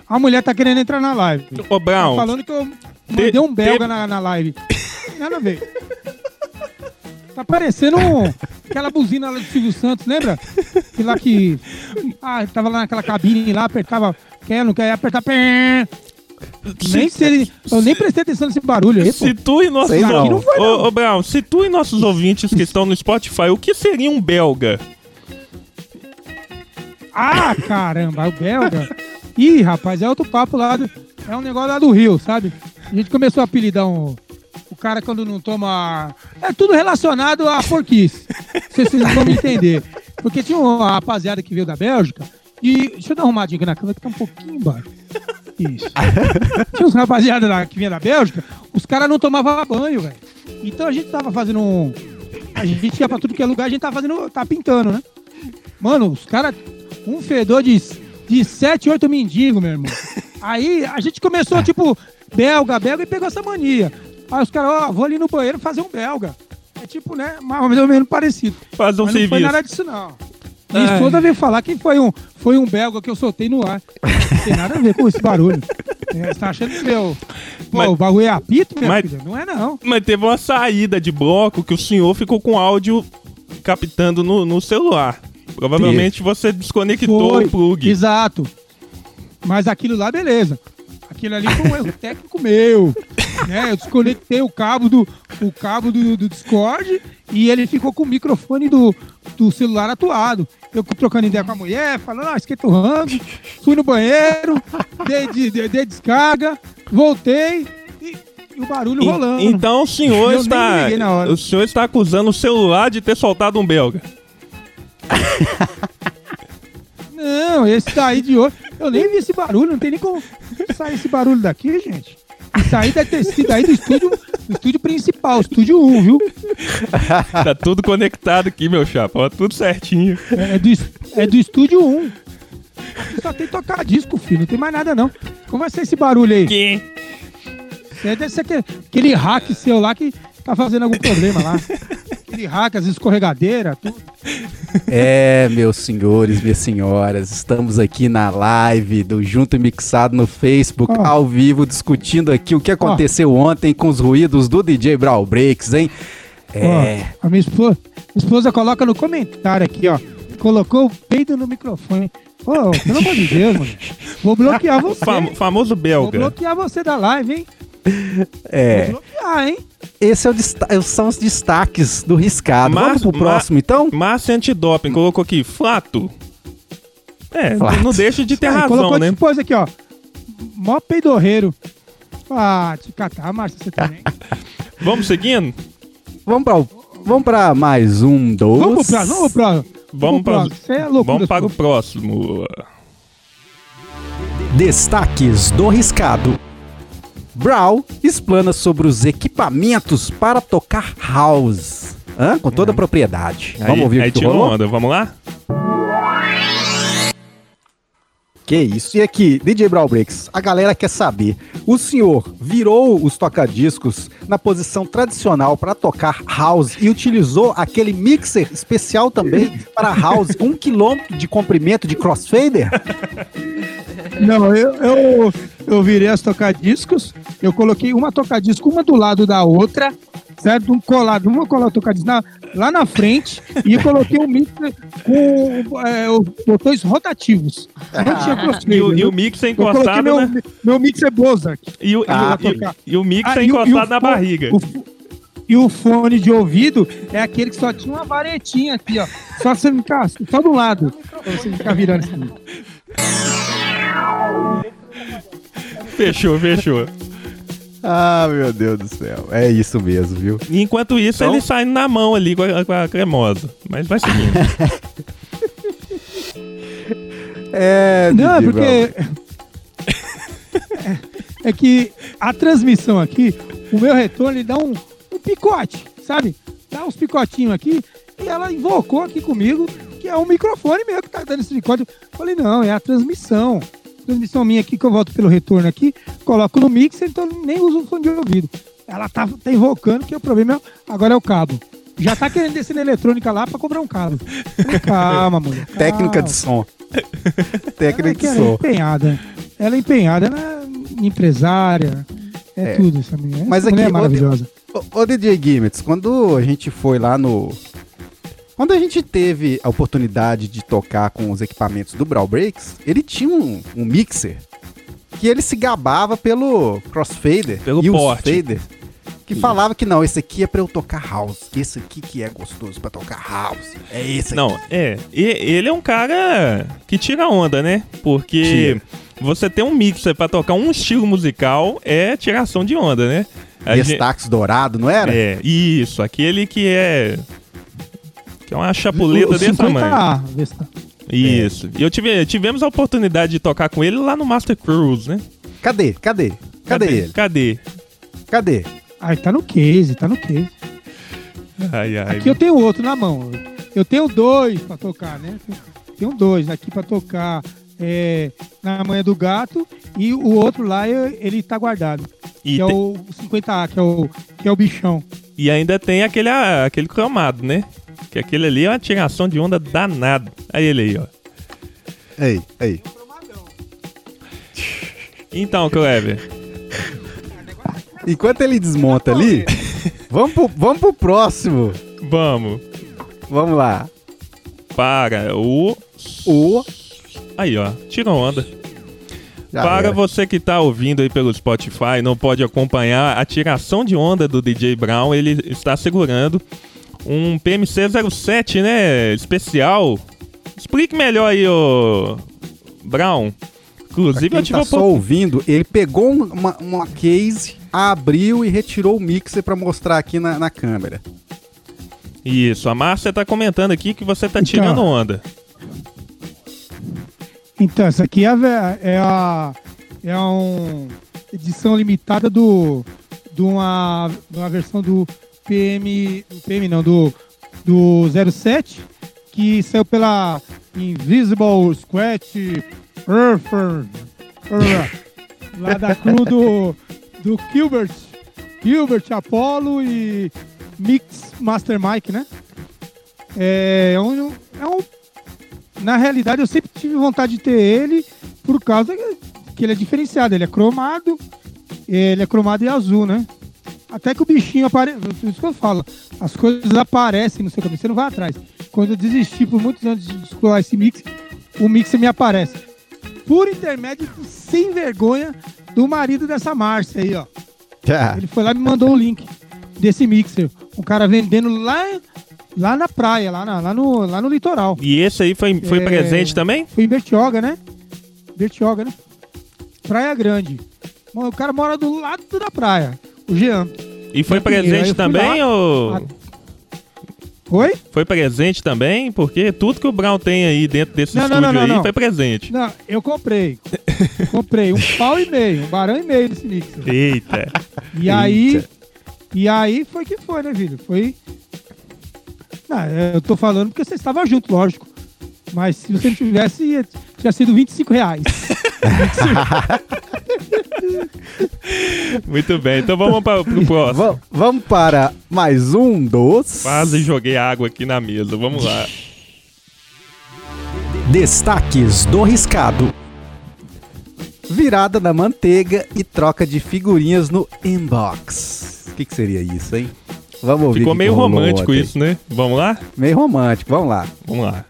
A mulher tá querendo entrar na live. Ô, Tá Brown, falando que eu mandei um belga na, na live. Nada a ver. Tá parecendo um- aquela buzina lá do Silvio Santos, lembra? Que lá que. Ah, tava lá naquela cabine lá, apertava. Quer, não quer apertar. Pé. Nem se ele, eu nem prestei atenção nesse barulho aí, pô. se tu e nossos Sei não. ouvintes. Não foi, não. Ô, ô, Brown, se tu nossos ouvintes que estão no Spotify, o que seria um belga? Ah, caramba, o belga. Ih, rapaz, é outro papo lá. do- é um negócio lá do Rio, sabe? A gente começou a apelidar um, o cara quando não toma. É tudo relacionado a se vocês vão me entender. Porque tinha uma rapaziada que veio da Bélgica. E. Deixa eu dar uma arrumadinha aqui na câmera que tá um pouquinho embaixo. Isso. Tinha uns rapaziada lá que vinha da Bélgica, os caras não tomavam banho, velho. Então a gente tava fazendo um. A gente ia pra tudo que é lugar, a gente tava fazendo. tá pintando, né? Mano, os caras. Um fedor de, de 7, 8 mendigos, meu irmão. Aí a gente começou, tipo, belga, belga, e pegou essa mania. Aí os caras, ó, vou ali no banheiro fazer um belga. É tipo, né, mais ou menos parecido. Faz um Mas não foi serviço. nada disso, não. Minha Ai. esposa veio falar que foi um, foi um belga que eu soltei no ar. Não tem nada a ver com esse barulho. É, você tá achando que meu. Pô, Mas- o bagulho é apito, minha Mas- filha? Não é não. Mas teve uma saída de bloco que o senhor ficou com áudio captando no, no celular. Provavelmente você desconectou Foi. o plug. Exato. Mas aquilo lá, beleza. Aquilo ali foi um erro técnico meu. Né? Eu desconectei o cabo do, o cabo do, do Discord e ele ficou com o microfone do, do celular atuado. Eu trocando ideia com a mulher, falando, ah, esquenta o rango, fui no banheiro, dei, de- dei- dei descarga, voltei e, e o barulho En- rolando. Então o senhor Eu está. O senhor está acusando o celular de ter soltado um belga. Não, esse daí de hoje. Eu nem vi esse barulho, não tem nem como sair esse barulho daqui, gente. Isso aí deve ter sido aí do estúdio, do estúdio principal, estúdio 1, viu? Tá tudo conectado aqui, meu chapa. Tudo certinho. É do, é do estúdio 1. Aqui Só tem tocar disco, filho, não tem mais nada não. Como vai ser esse barulho aí? Que? Isso aí Deve ser aquele, aquele hack seu lá que tá fazendo algum problema lá. Aquele hack, as escorregadeiras, tudo. É, meus senhores, minhas senhoras, estamos aqui na live do Junto e Mixado no Facebook, Ó. ao vivo, discutindo aqui o que aconteceu ontem com os ruídos do DJ Brawl Breaks, hein? É, Ó, a minha esposa, minha esposa coloca no comentário aqui, ó. Colocou o peido no microfone. Ô, pelo amor de Deus, mano. Vou bloquear você. Fam- famoso Vou belga. bloquear você da live, hein? É. Bloquear, hein? Esse é o desta- são os destaques do Riscado. Vamos pro próximo, então? Márcia Antidoping colocou aqui, flato. É, Flato. não deixa de ter Aí, razão, colocou né? depois aqui, ó. Mó peidorreiro. Ah, te catar, Márcia, você também. Vamos seguindo? Vamos pra, vamos pra mais um dos... Vamos próximo, vamos pro próximo. Vamos, próximo. Isso é vamos para o próximo. Destaques do Riscado. Brawl explana sobre os equipamentos para tocar house. Hã? Com toda a propriedade. Vamos aí, ouvir o aí que, que rolou? onda, vamos lá? Que isso. E aqui, DJ Brawl Breaks, a galera quer saber. O senhor virou os tocadiscos na posição tradicional para tocar house e utilizou aquele mixer especial também para house, um quilômetro de comprimento de crossfader? Não, eu, eu, eu virei as tocadiscos, eu coloquei uma tocadisco uma do lado da outra, certo? Um colado, uma colada tocadisco na, lá na frente e coloquei um mixer com é, os botões rotativos. Não tinha crossfader. E o, e o mix é eu coloquei encostado, meu, né? meu mixer Bozak. E o, Ah, e, e o mix Ah, é e o- encostado na barriga. e o fone de ouvido é aquele que só tinha uma varetinha aqui, ó. Só você ficar só do lado. Pra você ficar virando assim. Fechou, fechou. Ah, meu Deus do céu. É isso mesmo, viu? E enquanto isso, Então- ele sai na mão ali com a, com a cremosa. Mas vai seguindo. É, Não, é porque. é, é que a transmissão aqui, o meu retorno, ele dá um, um picote, sabe? Dá uns picotinhos aqui. E ela invocou aqui comigo, que é o microfone mesmo que tá dando esse picote. Eu falei, não, é a transmissão. Transmissão minha aqui, que eu volto pelo retorno aqui, coloco no mixer, então nem uso o fone de ouvido. Ela tá, tá invocando que o problema é, agora é o cabo. Já tá querendo descer na eletrônica lá pra comprar um cabo. Calma, mulher. calma. Técnica de som. Técnica Ela, é de ela é som. empenhada. Ela é empenhada, ela é empresária. É, É. tudo essa. Essa Mas mulher aqui, é maravilhosa. Ô, ô DJ Gimmets, quando a gente foi lá no. Quando a gente teve a oportunidade de tocar com os equipamentos do Brawl Breaks, ele tinha um, um mixer que ele se gabava pelo crossfader Pelo e os porte. fader. Que falava que não, esse aqui é pra eu tocar house. Esse aqui que é gostoso pra tocar house. É esse aqui. Não, é. E, ele é um cara que tira onda, né? Porque Tira. você ter um mixer pra tocar um estilo musical é tiração de onda, né? A gente- Destaques dourado, não era? é, isso. Aquele que é. Que é uma chapuleta desse tamanho. 50A, Vesta. Isso. E eu tive, tivemos a oportunidade de tocar com ele lá no Master Cruise, né? Cadê? Cadê? Cadê ele? Cadê? Cadê? Ai, tá no case, tá no case. Ai, ai. Aqui eu tenho outro na mão. Eu tenho dois pra tocar, né? Tenho dois aqui pra tocar é, na manhã do gato e o outro lá ele tá guardado. E, que é tem- o 50A, que é o, que é o bichão. e ainda tem aquele, aquele cromado, né? Que aquele ali é uma tiração de onda danada. Aí ele aí, ó. Ei, ei. Então, Clever. enquanto ele desmonta ali, vamos pro, vamos pro próximo. Vamos Vamos lá. para o. O. Aí, ó. Tira onda. Já Para era. você que tá ouvindo aí pelo Spotify, não pode acompanhar a tiração de onda do DJ Brown, ele está segurando um PMC 07, né? Especial. Explique melhor aí, ô. Brown. Inclusive, Pra eu quem tive tá a só ouvindo, ele pegou um- uma, uma case, abriu e retirou o mixer pra mostrar aqui na, na câmera. Isso, a Márcia tá comentando aqui que você tá Então. tirando onda. Então, essa aqui é a, é a é uma edição limitada do de uma, de uma versão do PM, PM não, do do 07 que saiu pela Invisible Scratch Earth lá da crew do do Gilbert Gilbert Apollo e Mix Master Mike, né? É um, é um na realidade, eu sempre tive vontade de ter ele por causa que ele é diferenciado. Ele é cromado, ele é cromado e azul, né? Até que o bichinho aparece. Isso que eu falo. As coisas aparecem no seu caminho, você não vai atrás. Quando eu desisti por muitos anos de explorar esse mix, o mixer me aparece. Por intermédio sem vergonha do marido dessa Márcia aí, ó. Ah, Ele foi lá e me mandou o link desse mixer. Um cara vendendo lá, lá na praia, lá, na- lá, no, lá no litoral. E esse aí foi, foi É. presente também? Foi em Bertioga, né? Bertioga, né? Praia Grande. O cara mora do lado da praia, o Jean. E foi aí presente também, ou. Oi? Foi presente também? Porque tudo que o Brown tem aí dentro desse Não, não, estúdio não, não, aí não. foi presente. Não, eu comprei. comprei um pau e meio, um barão e meio desse mixer. Eita. E aí. Eita. E aí foi que foi, né, filho? Foi. Não, eu tô falando porque você estava junto, lógico. Mas se você tivesse, tinha sido 25 reais. Muito bem, então vamos para pro próximo. va- vamos para mais um dos. Quase joguei água aqui na mesa, vamos lá. Destaques do Riscado. Virada na manteiga e troca de figurinhas no inbox. O que, que seria isso, hein? Vamos ouvir. Ficou o que meio romântico ontem. isso, né? Vamos lá? Meio romântico, vamos lá. Vamos lá.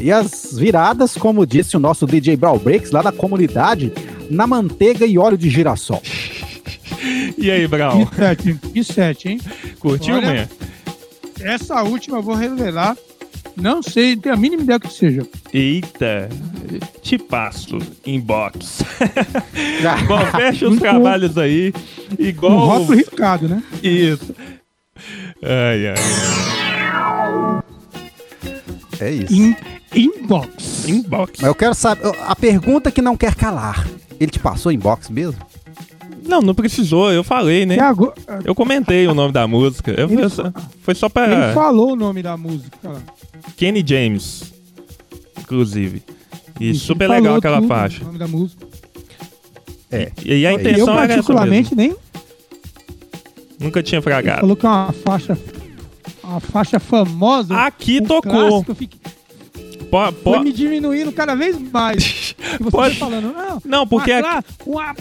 E as viradas, como disse o nosso DJ Brawl Breaks, lá da comunidade, na manteiga e óleo de girassol. E aí, Brown? Que sete, que sete, hein? Curtiu, Olha. manhã? Essa última eu vou revelar. Não sei, não tenho a mínima ideia do que seja. Eita, te passo inbox. Bom, fecha os bom. trabalhos aí. Um Igual. rótulo riscado, né? Isso. Ai, ai. É isso. In, inbox. Inbox. Mas eu quero saber, a pergunta que não quer calar. Ele te passou inbox mesmo? Não, não precisou, eu falei, né? E agora, Eu comentei o nome da música. Eu Ele foi, só, foi só pra ele falou o nome da música. lá. Kenny James, inclusive. E Isso, super legal falou aquela tudo, faixa. O nome da música. É. E a eu, intenção era essa particularmente, nem mesmo. Nunca tinha fragado. falou que é uma faixa. Uma faixa famosa. Aqui um tocou. clássico, eu fiquei- Po- po- Foi me diminuindo cada vez mais. Você Pode- foi falando, não. Não, porque uma, é uma...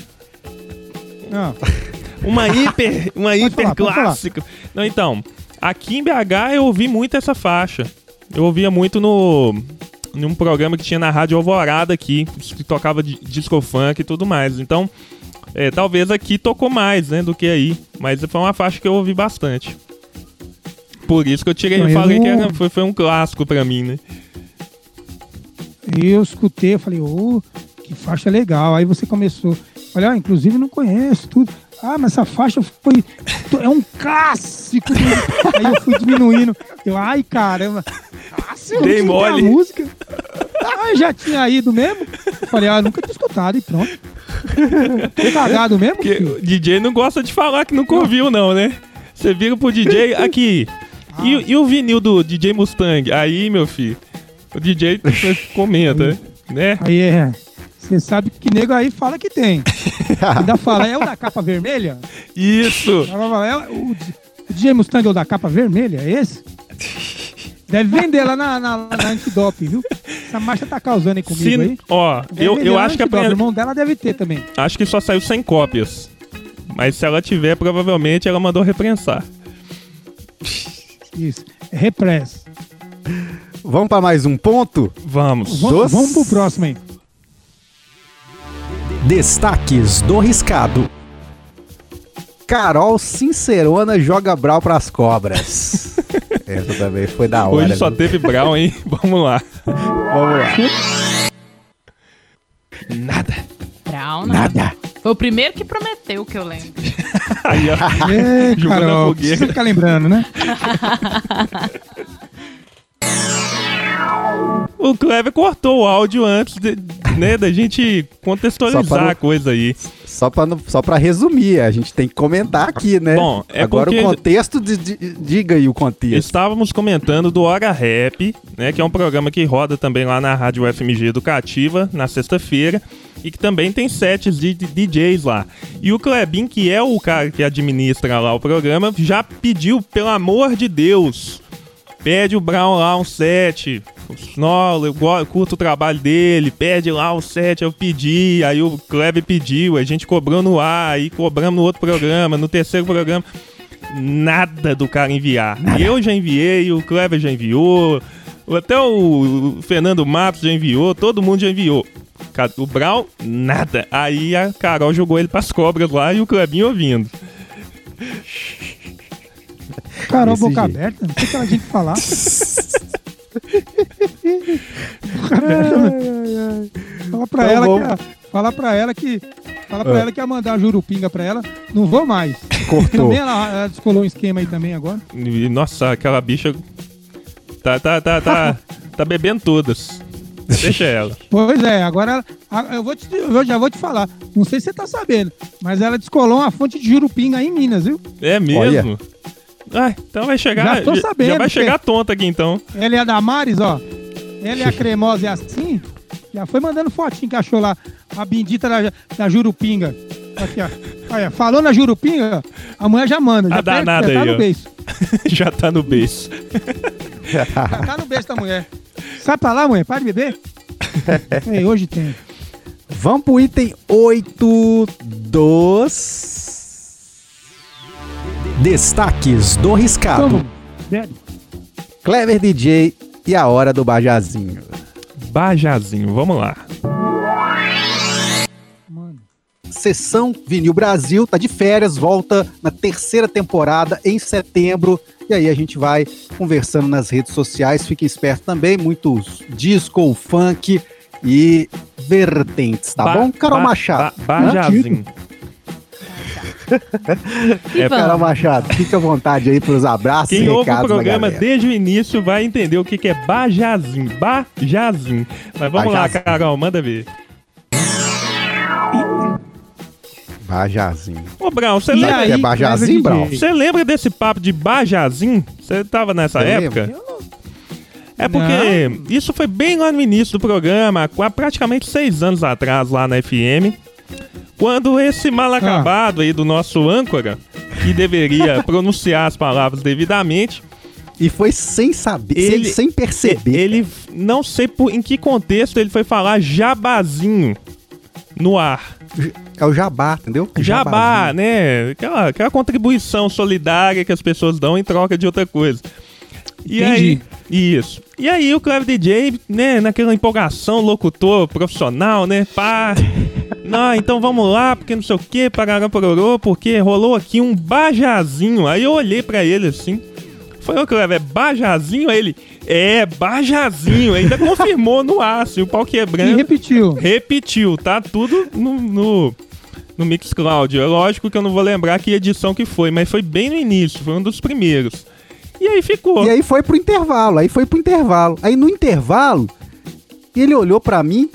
Não, uma hiper, uma Pode hiper falar, clássica. Não, então, aqui em BH eu ouvi muito essa faixa. Eu ouvia muito no num programa que tinha na Rádio Alvorada aqui, que tocava di- disco funk e tudo mais. Então, é, talvez aqui tocou mais, né, do que aí, mas foi uma faixa que eu ouvi bastante. Por isso que eu tirei, Não, eu eu falei que era- foi, foi um clássico pra mim, né? E eu escutei, eu falei, ô, que faixa legal. Aí você começou, olha, ah, inclusive não conheço tudo. Ah, mas essa faixa foi. É um clássico. Aí eu fui diminuindo. Eu, ai, caramba. Clássico, Dei não mole. música. Ah, já tinha ido mesmo. Eu falei, ah, nunca tinha escutado e pronto. Tô cagado mesmo. Porque DJ não gosta de falar que nunca ouviu, não, né? Você vira pro DJ aqui. E, Ah. e o vinil do DJ Mustang? Aí, meu filho, o DJ comenta, né? Aí é. Você sabe que nego aí fala que tem. Ainda fala, é o da capa vermelha? Isso! Ela fala, é o, o DJ Mustang é o da capa vermelha? É esse? Deve vender lá na, na, na Antidoping, viu? Essa marcha tá causando aí comigo Se- aí. ó, Deve eu, eu acho que a pre- O irmão dela deve ter também. acho que só saiu 100 cópias. Mas se ela tiver, provavelmente ela mandou reprensar. Isso. É Repress. Vamos pra mais um ponto? Vamos. Vamos, Doce. vamos pro próximo aí. Destaques do riscado. Carol Sincerona joga brau pras cobras. Essa também foi da hora. Hoje só viu? teve Brown, hein? Vamos lá. Vamos lá. Nada. Brown, nada. Nada. Foi o primeiro que prometeu, que eu lembro. Aí, ó. A Carol, precisa ficar lembrando, né? O Clever cortou o áudio antes de- né, da gente contextualizar não- a coisa aí. Só pra, não- só pra resumir, a gente tem que comentar aqui, né? Bom, é Agora o contexto, de, de- diga aí o contexto. Estávamos comentando do Hora Rap, né, que é um programa que roda também lá na Rádio FMG Educativa, na sexta-feira, e que também tem sets de, de DJs lá. E o Klebin, que é o cara que administra lá o programa, já pediu, pelo amor de Deus, pede o Brown lá um set. Não, eu curto o trabalho dele, pede lá um set, eu pedi, aí o Kleber pediu, a gente cobrou no ar, aí cobramos no outro programa, no terceiro programa nada do cara enviar. Eu já enviei, o Kleber já enviou, até o Fernando Matos já enviou, todo mundo já enviou. O Brown, nada. Aí a Carol jogou ele pras cobras lá e o Klebinho ouvindo. Carol, Desse boca jeito. aberta. Não sei o que ela tinha que falar. boca aberta. Fala pra Então ela vamos. que. a- Fala pra ela que. Fala pra Ah. ela que ia mandar a jurupinga pra ela. Não vou mais. Cortou. Também ela, ela descolou um esquema aí também agora. Nossa, aquela bicha tá, tá, tá, tá, tá bebendo todas. Deixa ela. Pois é, agora eu, vou te, eu já vou te falar. Não sei se você tá sabendo, mas ela descolou uma fonte de jurupinga aí em Minas, viu? É mesmo? Ah, então vai chegar. Já tô sabendo, Já vai chegar tonta aqui então. Ela é a Damares, ó. Ela é a cremosa e assim. Já foi mandando fotinho que achou lá. A bendita da, da Jurupinga. Aqui, ó. Olha, falou na Jurupinga, a mulher já manda. Já, A pega- danada já tá aí, no ó. beijo. já tá no beijo. Já tá no beijo da mulher. Sai pra lá, mulher. Para de beber. Ei, hoje tem. Vamos pro item 8 dos destaques do riscado. Clever DJ e a hora do bajazinho. Bajazinho, vamos lá. Sessão Vinil Brasil tá de férias, volta na terceira temporada em setembro. E aí a gente vai conversando nas redes sociais. Fique esperto também, muitos disco, funk e vertentes, tá Ba- bom? Carol ba- Machado. ba- Bajazinho. É, Carol Machado, fique à vontade aí pros abraços Quem e ouve o recados programa desde o início vai entender o que, que é bajazinho. Bajazinho. Mas vamos lá. Carol, manda ver. Bajazinho. Ô, Brown, você lembra, que é Clever Brau? Você lembra desse papo de bajazinho? Você tava nessa Eu época? É porque isso foi bem lá no início do programa, há praticamente seis anos atrás, lá na FM. Quando esse mal Ah. acabado aí do nosso âncora, que deveria pronunciar as palavras devidamente, E foi sem saber, Ele- sem, sem perceber. ele não sei por, em que contexto ele foi falar jabazinho no ar. É o jabá, entendeu? Jabá, Jabazinho. né? Aquela, aquela contribuição solidária que as pessoas dão em troca de outra coisa. E Entendi. aí, isso. E aí o Clever DJ, né, naquela empolgação, locutor profissional, né, pá. Não, então vamos lá, porque não sei o que, parará pororô, porque rolou aqui um bajazinho. Aí eu olhei pra ele assim, foi o Clever, é bajazinho? Aí ele, é, bajazinho. Ainda confirmou no ar, assim, o pau E quebrando. repetiu. Repetiu, tá tudo no, no, no Mixcloud. É lógico que eu não vou lembrar que edição que foi, mas foi bem no início, foi um dos primeiros. E aí ficou. E aí foi pro intervalo, aí foi pro intervalo. Aí no intervalo, ele olhou pra mim,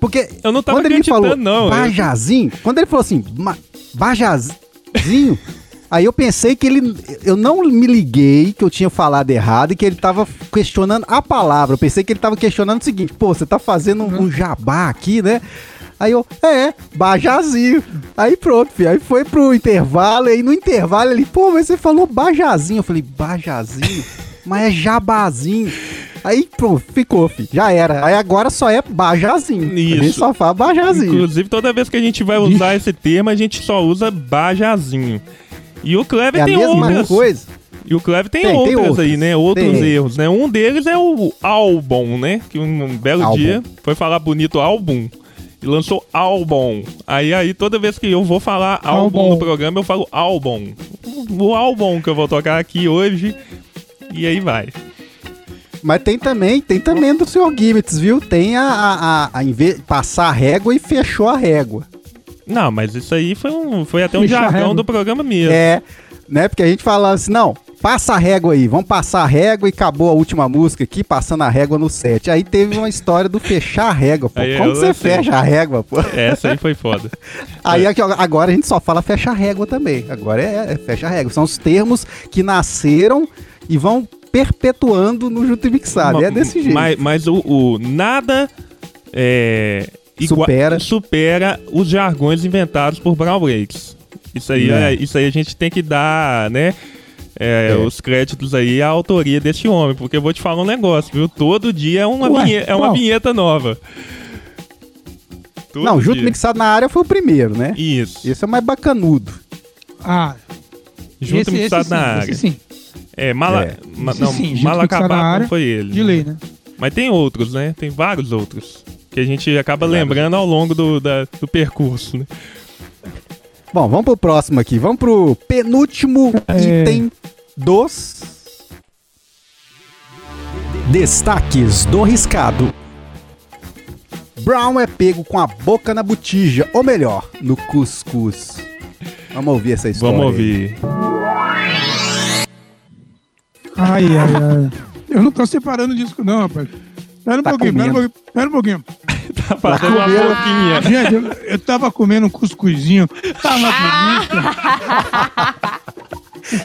porque Eu não tava quando ele falou não. Eu- bajazinho, quando ele falou assim, "Ma- bajazinho, aí eu pensei que ele, eu não me liguei que eu tinha falado errado e que ele tava questionando a palavra. Eu pensei que ele tava questionando o seguinte, pô, você tá fazendo um, um jabá aqui, né? Aí eu, é, bajazinho. Aí pronto, filho. Aí foi pro intervalo, aí no intervalo ele, pô, mas você falou bajazinho. Eu falei, bajazinho? Mas é jabazinho. Aí, pronto, ficou, filho. Já era. Aí agora só é bajazinho. A gente Isso. só fala bajazinho. Inclusive, toda vez que a gente vai usar esse termo, a gente só usa bajazinho. E o Clever É a tem mesma outras. coisa. E o Clever tem, Tem, tem outras outros. aí, né? Outros Tem. erros, né? Um deles é o álbum, né? Que um, um belo Álbum. dia foi falar bonito álbum e lançou álbum. Aí, aí toda vez que eu vou falar álbum no programa, eu falo álbum. O álbum que eu vou tocar aqui hoje. E aí vai. Mas tem também, tem também do Sr. Gimmets, viu? Tem a, a, a, a passar a régua e fechou a régua. Não, mas isso aí foi, um, foi até um jargão do programa mesmo. É, né? Porque a gente fala assim, não, passa a régua aí, vamos passar a régua e acabou a última música aqui, passando a régua no set. Aí teve uma história do fechar a régua, pô. Aí Como você sei. fecha a régua, pô? Essa aí foi foda. Aí ó, agora a gente só fala fecha a régua também. Agora é, é fecha a régua. São os termos que nasceram e vão perpetuando no Junto e Mixado. É desse jeito. Mas, mas o, o nada é, igua- Supera. supera os jargões inventados por Brown Breaks. Isso aí, É. é, isso aí a gente tem que dar, né? É, É. Os créditos aí à autoria desse homem, porque eu vou te falar um negócio, viu? Todo dia é uma, Ué, vinheta, é uma vinheta nova. Todo Não, Junto dia. Mixado na área foi o primeiro, né? Isso. Esse é o mais bacanudo. Ah, Junto esse, mixado esse na sim, área. esse sim, É, mala, É. ma- não, sim, foi ele. de lei, né? Mas tem outros, né? Tem vários outros. Que a gente acaba lembrando ao longo do, da- do percurso, né? Bom, vamos pro próximo aqui. Vamos pro penúltimo É. item dos Destaques do Riscado. Brown é pego com a boca na botija, ou melhor, no cuscuz. Vamos ouvir essa história. Vamos aí. ouvir. Ai, ai, ai. Eu não tô separando disco, não, rapaz. Pera um Tá pouquinho, pera um pouquinho, pera um pouquinho. Tá fazendo uma boquinha. Gente, eu, eu tava comendo um cuscuzinho. Tava bonito.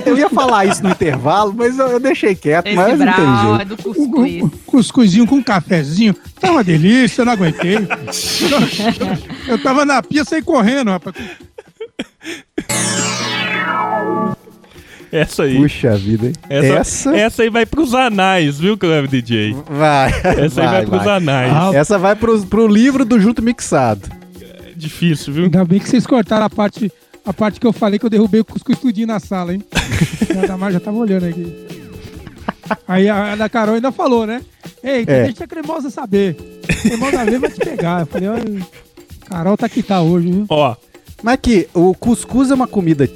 Eu ia falar isso no intervalo, mas eu, eu deixei quieto, Esse mas não tem brau é jeito. do cuscuz. um cuscuzinho com um cafezinho. Tá uma delícia, eu não aguentei. Eu, eu tava na pia, saí correndo, rapaz. Essa aí. Puxa vida, hein? essa, Essa, essa aí vai pros anais, viu, Cleber DJ? vai. Essa aí vai, pros anais. Ah, Essa vai pro, pro livro do Junto Mixado. É difícil, viu? Ainda bem que vocês cortaram a parte, a parte que eu falei que eu derrubei o cuscuz tudinho na sala, hein? a Damar já tava olhando aqui. Aí a, a da Carol ainda falou, né? Ei, É. deixa a cremosa saber. Cremosa ver vai te pegar. Eu falei, olha, Carol tá que tá hoje, viu? Ó, Mas que o cuscuz é uma comida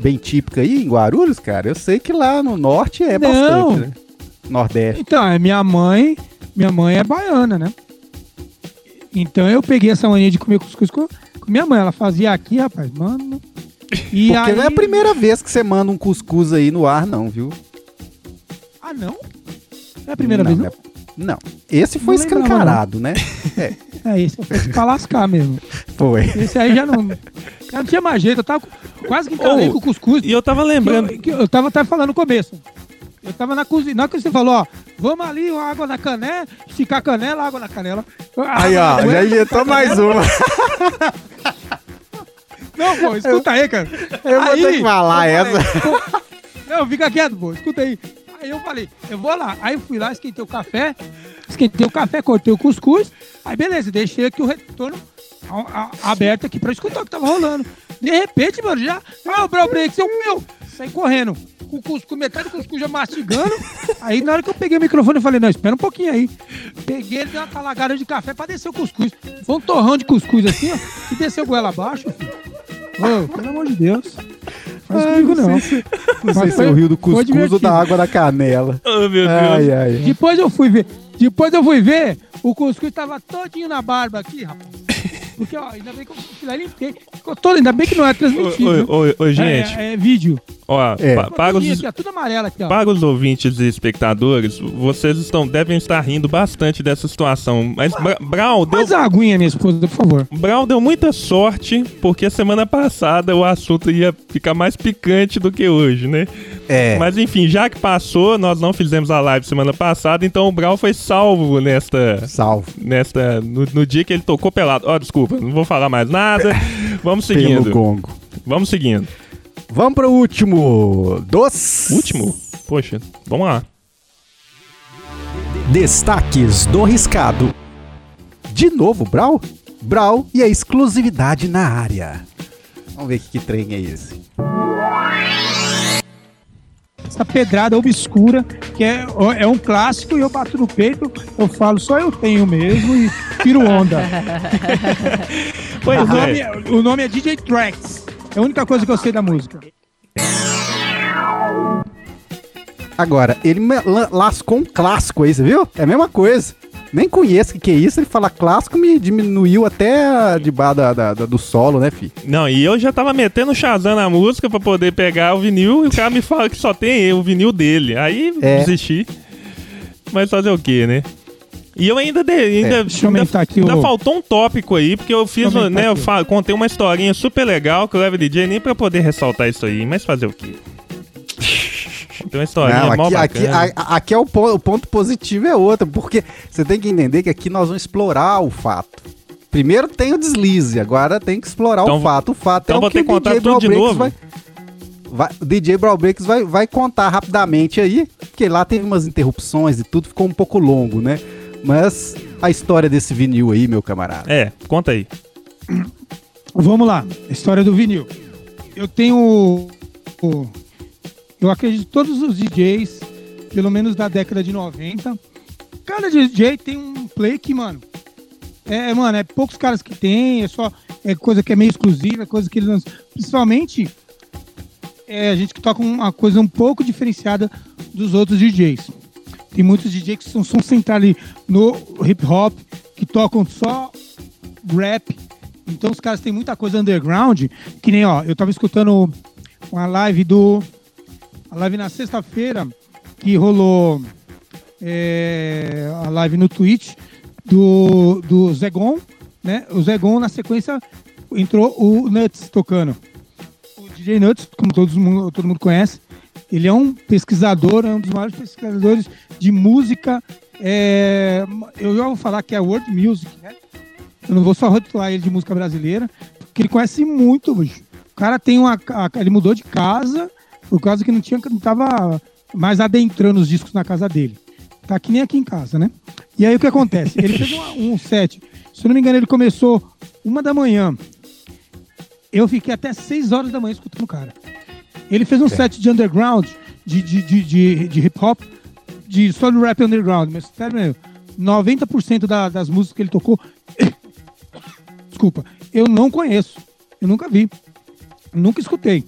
bem típica aí em Guarulhos, cara? Eu sei que lá no norte é Não. bastante, né? Nordeste. Então, é minha mãe, minha mãe é baiana, né? Então eu peguei essa mania de comer cuscuz com, com minha mãe. Ela fazia aqui, rapaz, mano. E Porque aí... não é a primeira vez que você manda um cuscuz aí no ar, não, viu? Ah, não? Não é a primeira não, vez, não? é- Não. Esse foi Não escancarado, né? É, É, esse foi pra lascar mesmo. foi. Esse aí já não. Já não tinha mais jeito, eu tava quase que encanei Ô, com o cuscuz. e eu tava que lembrando. Eu, que eu tava até falando no começo. Eu tava na cozinha. Na hora que você falou, ó, vamos ali, uma água na canela, esticar a canela, água na canela. Aí, ó, já injetou mais uma. Não, pô, escuta aí, cara. Eu vou Aí, ter que falar eu essa. falei, pô, Não, fica quieto, pô, escuta aí. Aí eu falei, eu vou lá. Aí eu fui lá, esquentei o café, esquentei o café, cortei o cuscuz. Aí beleza, deixei aqui o retorno a- a- aberto aqui pra escutar o que tava rolando. De repente, mano, já. Ah, o Brau Break, seu meu! Saí correndo. Com o cuscuz, metade do cuscuz já mastigando. Aí na hora que eu peguei o microfone, eu falei, não, espera um pouquinho aí. Peguei, ele deu uma talagada de café pra descer o cuscuz. Foi um torrão de cuscuz assim, ó. E desceu goela abaixo. Ô, pelo amor de Deus. Faz Ai, comigo não não. sei Não sei Mas se é o rio do cuscuz ou da água da canela. Oh, meu Deus. Ai, ai. Depois eu fui ver. Depois eu fui ver, o cuscuz tava todinho na barba aqui, rapaz. Porque, ó, ainda bem que eu fui lá e limpei. Ficou todo, ainda bem que não é transmitido. Ô, ô, ô, É- gente, É, é vídeo. Ó, É. pa- para os, Aqui, ó, tudo amarelo aqui, ó. para os ouvintes e espectadores, vocês estão, devem estar rindo bastante dessa situação. Mas Bra Brown deu, a aguinha, minha esposa, por favor. Brown deu muita sorte, porque semana passada o assunto ia ficar mais picante do que hoje, né? É. Mas enfim, já que passou, nós não fizemos a live semana passada, então o Brown foi salvo nesta. Salvo. nesta no, no dia que ele tocou pelado. Ó, desculpa, não vou falar mais nada. Vamos Pelo seguindo. gongo. Vamos seguindo. Vamos pro último. Dos. Último? Poxa, vamos lá. Destaques do Riscado. De novo, Brau? Brau e a exclusividade na área. Vamos ver que, que trem é esse. Essa pedrada obscura, que é, é um clássico e eu bato no peito, eu falo, só eu tenho mesmo e tiro onda. Pois o, é. nome, é- o nome é DJ Tracks. É a única coisa que eu sei da música. Agora, ele lascou um clássico aí, você viu? É a mesma coisa. Nem conheço o que, que é isso, ele fala clássico, me diminuiu até debaixo da, da- da- do solo, né, fi? Não, e eu já tava metendo o Shazam na música pra poder pegar o vinil e o cara me fala que só tem o vinil dele. Aí É. desisti. Mas fazer o quê, né? E eu ainda dei, ainda, É, deixa eu ainda, aumentar aqui ainda o- faltou um tópico aí, porque eu fiz, eu né, eu aqui. fa- contei uma historinha super legal que o Leve DJ nem pra poder ressaltar isso aí, mas fazer o quê? Tem uma historinha Não, mó aqui, aqui, a- aqui é o, po- o ponto positivo é outro, porque você tem que entender que aqui nós vamos explorar o fato. Primeiro tem o deslize, agora tem que explorar Então- o fato. O fato então é vou o que ter que o contar DJ tudo de Brawl novo? Vai, vai- o DJ Brawl Breaks vai, vai contar rapidamente aí, porque lá teve umas interrupções e tudo, ficou um pouco longo, né? Mas a história desse vinil aí, meu camarada. É, conta aí. Vamos lá, história do vinil. Eu tenho. eu acredito que todos os DJs, pelo menos da década de 90, cada DJ tem um play que, mano. É, mano, é poucos caras que tem, é só é coisa que é meio exclusiva, é coisa que eles lançam. Principalmente é a gente que toca uma coisa um pouco diferenciada dos outros DJs. Tem muitos DJs que são, são centrados no hip hop, que tocam só rap. Então os caras têm muita coisa underground, que nem, ó, eu tava escutando uma live do. A live na sexta-feira, que rolou é, a live no Twitch do, do Zegon, né? O Zegon, na sequência, entrou o Nuts tocando. O DJ Nuts, como todos todo mundo conhece, ele é um pesquisador, é um dos maiores pesquisadores de música. é, eu já vou falar que é world music, né? Eu não vou só rotular ele de música brasileira, porque ele conhece muito, bicho. O cara tem uma. Ele mudou de casa por causa que não tinha, não tava mais adentrando os discos na casa dele. Tá que nem aqui em casa, né? E aí o que acontece? Ele fez uma- um set. Se eu não me engano, ele começou uma da manhã. Eu fiquei até seis horas da manhã escutando o cara. Ele fez um set de underground, de, de, de, de, de hip hop, de só de rap underground, mas sério mesmo, 90% da, das músicas que ele tocou, desculpa, eu não conheço. Eu nunca vi. Nunca escutei.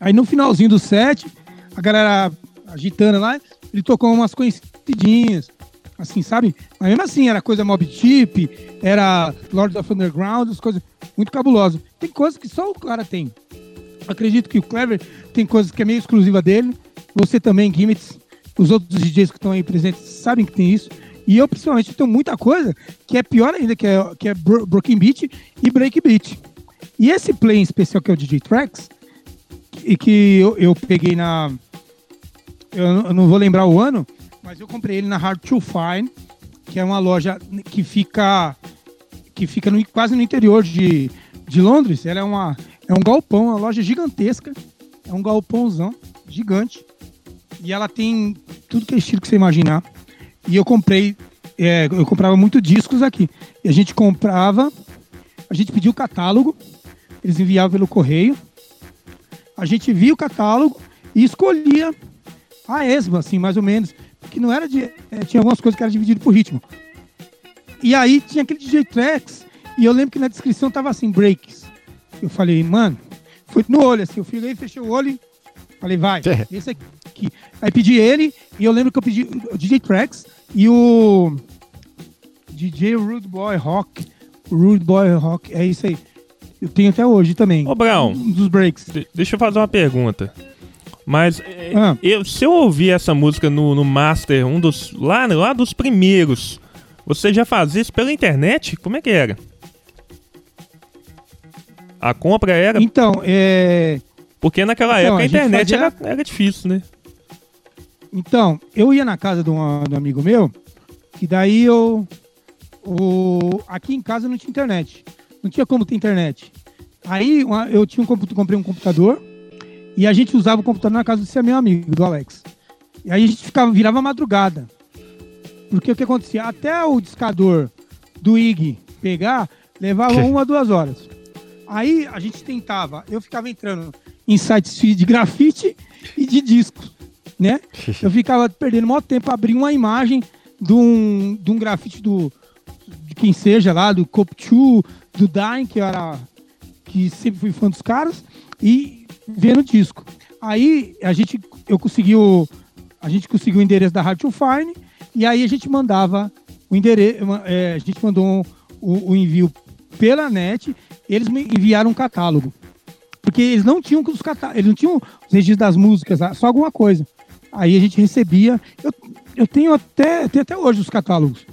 Aí no finalzinho do set, a galera agitando lá, ele tocou umas conhecidinhas. Assim, sabe? Mas mesmo assim, era coisa Mob Chip, era Lords of Underground, as coisas muito cabulosas. Tem coisas que só o cara tem. Acredito que o Clever tem coisas que é meio exclusiva dele. Você também, Gimmits. Os outros DJs que estão aí presentes sabem que tem isso. E eu, principalmente, tenho muita coisa que é pior ainda, que é, que é bro- Broken Beat e Break Beat. E esse play em especial, que é o DJ Tracks, e que eu, eu peguei na. Eu não vou lembrar o ano, mas eu comprei ele na Hard to Find, que é uma loja que fica que fica no- quase no interior de, de Londres. Ela é, uma, é um galpão, uma loja gigantesca. É um galpãozão gigante. E ela tem tudo que é estilo que você imaginar. E eu comprei, é, eu comprava muito discos aqui. E a gente comprava, a gente pedia o catálogo, eles enviavam pelo correio. A gente via o catálogo e escolhia a esma, assim, mais ou menos. Porque não era de. é, tinha algumas coisas que era dividido por ritmo. E aí tinha aquele DJ Tracks, e eu lembro que na descrição tava assim, breaks. Eu falei, mano, foi no olho, assim, eu fui fechei o olho e falei, vai, É. esse aqui. Aí pedi ele, e eu lembro que eu pedi o DJ Tracks e o DJ Rude Boy Rock. Rude Boy Rock, é isso aí. Eu tenho até hoje também. Ô, Brown, Um dos breaks. de- deixa eu fazer uma pergunta. Mas é, Ah. eu, se eu ouvir essa música no, no Master, um dos. Lá, lá dos primeiros, você já fazia isso pela internet? Como é que era? A compra era. Então, é. Porque naquela Então, época a internet fazia- era, era difícil, né? Então, eu ia na casa de um, de um amigo meu, que daí eu. O, aqui em casa não tinha internet. Não tinha como ter internet. Aí eu tinha um, compu- comprei um computador e a gente usava o computador na casa desse meu amigo, do Alex. E aí a gente ficava, virava madrugada. Porque o que acontecia? Até o discador do IG pegar, levava uma, duas horas. Aí a gente tentava, eu ficava entrando em sites de grafite e de disco, né? Eu ficava perdendo maior tempo abrir uma imagem de um, de um grafite do, de quem seja lá, do Copchu, do Dain, que era que sempre fui fã dos caras, e vendo disco. Aí a gente, eu consegui o, a gente conseguiu o endereço da Hard to Fine, e aí a gente mandava o endereço, é, a gente mandou o, o envio pela net, eles me enviaram um catálogo. Porque eles não tinham os catálogos, eles não tinham os registros das músicas, só alguma coisa. Aí a gente recebia. Eu, eu tenho até, tenho até hoje os catálogos.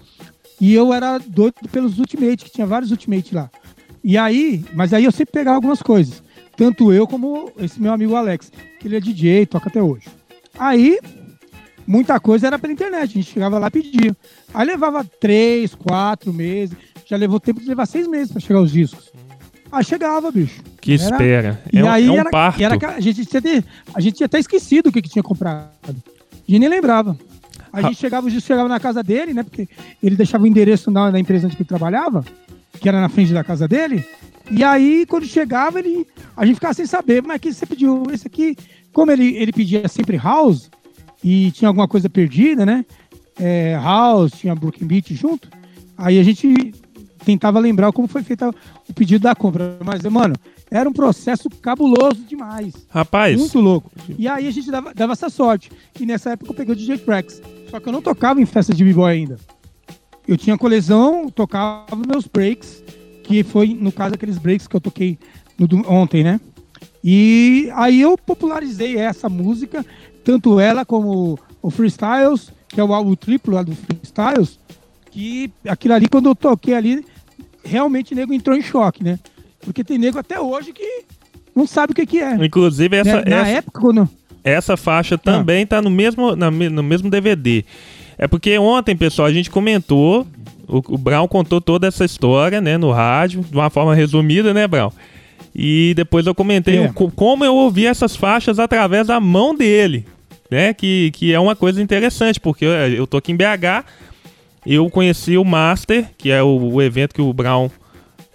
E eu era doido pelos Ultimate, que tinha vários Ultimate lá. E aí, mas aí eu sempre pegava algumas coisas. Tanto eu como esse meu amigo Alex, que ele é DJ, toca até hoje. Aí, muita coisa era pela internet, a gente chegava lá e pedia. Aí levava três, quatro meses, já levou tempo de levar seis meses para chegar os discos. Aí chegava, bicho. Que era... espera. E é aí um, é um era, parto. Era, a, gente tinha até, a gente tinha até esquecido o que, que tinha comprado. A gente nem lembrava. A gente chegava, o disco chegava na casa dele, né? Porque ele deixava o endereço na, na empresa onde ele trabalhava, que era na frente da casa dele. E aí, quando chegava, ele, a gente ficava sem saber, mas que você pediu esse aqui, como ele, ele pedia sempre house e tinha alguma coisa perdida, né? É, house, tinha Brooklyn Beat junto. Aí a gente tentava lembrar como foi feito o pedido da compra. Mas, mano, era um processo cabuloso demais. Rapaz. Muito louco. E aí a gente dava, dava essa sorte. E nessa época eu peguei o DJ Tracks. Só que eu não tocava em festa de b-boy ainda. Eu tinha coleção, tocava meus breaks, que foi, no caso, aqueles breaks que eu toquei no, ontem, né? E aí eu popularizei essa música, tanto ela como o Freestyles, que é o álbum triplo lá do Freestyles, que aquilo ali, quando eu toquei ali, realmente o nego entrou em choque, né? Porque tem nego até hoje que não sabe o que, que é. Inclusive, essa, né? Na essa, época, quando. Essa faixa também está no mesmo, na, no mesmo DVD. É porque ontem, pessoal, a gente comentou, o, o Brown contou toda essa história, né, no rádio, de uma forma resumida, né, Brown? E depois eu comentei É. o- como eu ouvi essas faixas através da mão dele, né? Que, que é uma coisa interessante, porque eu, eu tô aqui em BH, eu conheci o Master, que é o, o evento que o Brown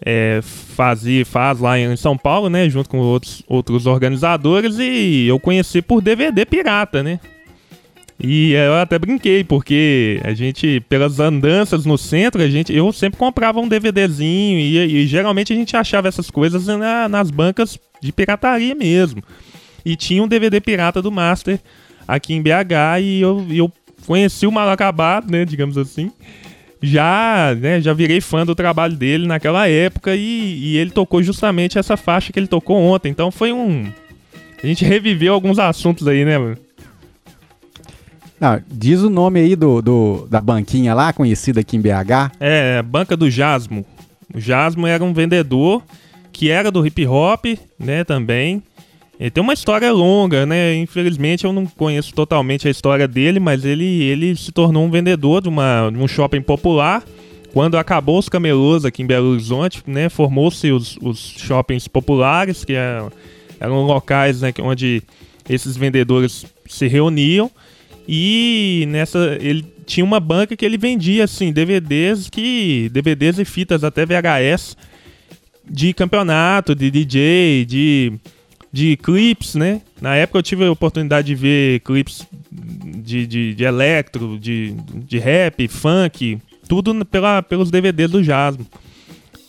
é, fazia, faz lá em São Paulo, né? Junto com outros, outros organizadores, e eu conheci por DVD pirata, né? E eu até brinquei, porque a gente, pelas andanças no centro, a gente, eu sempre comprava um DVDzinho e, e geralmente a gente achava essas coisas na- nas bancas de pirataria mesmo. E tinha um DVD pirata do Master aqui em BH e eu, eu conheci o mal acabado, né, digamos assim. Já, né, já virei fã do trabalho dele naquela época e, e ele tocou justamente essa faixa que ele tocou ontem. Então foi um. A gente reviveu alguns assuntos aí, né, mano? Diz o nome aí do, do- da banquinha lá, conhecida aqui em BH. É, Banca do Jasmo. O Jasmo era um vendedor que era do hip hop, né, também. Ele tem uma história longa, né? Infelizmente eu não conheço totalmente a história dele, mas ele, ele se tornou um vendedor de, uma, de um shopping popular. Quando acabou os camelôs aqui em Belo Horizonte, né? Formou-se os, os shoppings populares, que eram, eram locais né, onde esses vendedores se reuniam. E nessa ele tinha uma banca que ele vendia assim DVDs que DVDs e fitas até VHS de campeonato, de DJ, de de clips, né? Na época eu tive a oportunidade de ver clips de, de, de electro, de, de rap, funk, tudo pela, pelos DVDs do Jasmo.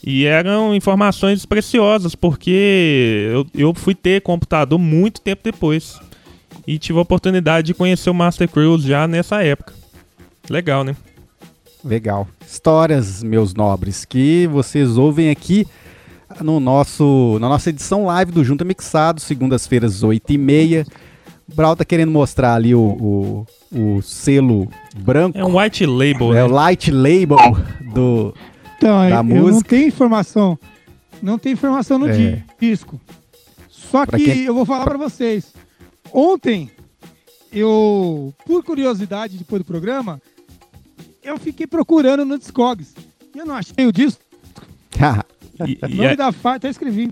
E eram informações preciosas, porque eu, eu fui ter computador muito tempo depois. E tive a oportunidade de conhecer o Master Cruise já nessa época. Legal, né? Legal. Histórias, meus nobres, que vocês ouvem aqui no nosso, na nossa edição live do Junta Mixado, segundas-feiras, 8h30. O Brau tá querendo mostrar ali o, o, o selo branco. É um white label, É né? o light label do. Então, Da eu não música. tenho informação. Não tem informação no É. di- disco. Só Pra que quem- eu vou falar pra vocês. Ontem, eu, por curiosidade, depois do programa, eu fiquei procurando no Discogs. E eu não achei o disco. E- O nome é- da faixa, até escrevi.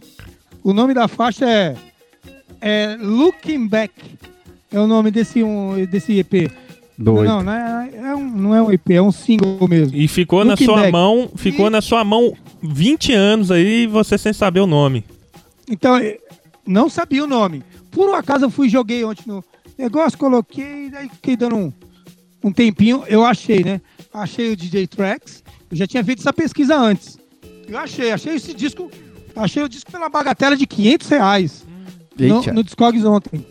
O nome da faixa é, é Looking Back. É o nome desse, um, desse EP. Doido. Não, não é, é um, não é um EP, é um single mesmo. E ficou na Looking sua back. mão, ficou E- na sua mão 20 anos aí, você sem saber o nome. Então, eh, não sabia o nome. Por um acaso eu fui joguei ontem no negócio, coloquei, daí fiquei dando um, um tempinho. Eu achei, né? Achei o DJ Tracks. Eu já tinha feito essa pesquisa antes. Eu achei, achei esse disco. Achei o disco pela bagatela de 500 reais. No, no Discogs ontem.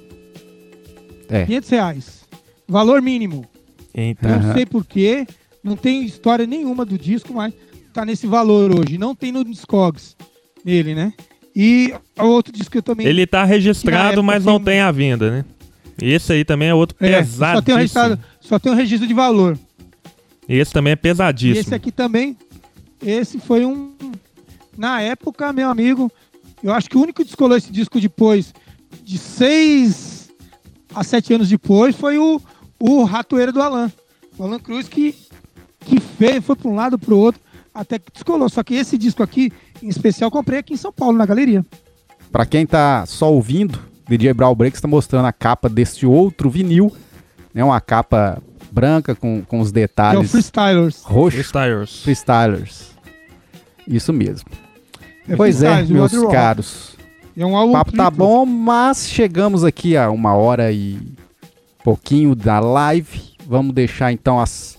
É. 500 reais. Valor mínimo. Então, Não sei porquê. Não tem história nenhuma do disco, mas tá nesse valor hoje. Não tem no Discogs nele, né? E outro disco que eu também. ele tá registrado, mas não tem- tem à venda, né? Esse aí também é outro É, pesadíssimo. só tem, um só tem um registro de valor. Esse também é E pesadíssimo. esse aqui também. Esse foi um. Na época, meu amigo, eu acho que o único que descolou esse disco depois, de seis a sete anos depois, foi o, o Ratoeira do Alan. O Alan Cruz que, que fez, foi para um lado para o outro, até que descolou. Só que esse disco aqui, em especial, eu comprei aqui em São Paulo, na galeria. Pra quem tá só ouvindo, DJ Brawl Breaks tá mostrando a capa desse outro vinil. É uma capa branca com, com os Que é o detalhes Freestylers. roxos. Freestylers. Freestylers. Isso mesmo. É pois é, meus caros. É um O álbum papo tá bom, mas chegamos aqui a uma hora e pouquinho da live. Vamos deixar então as,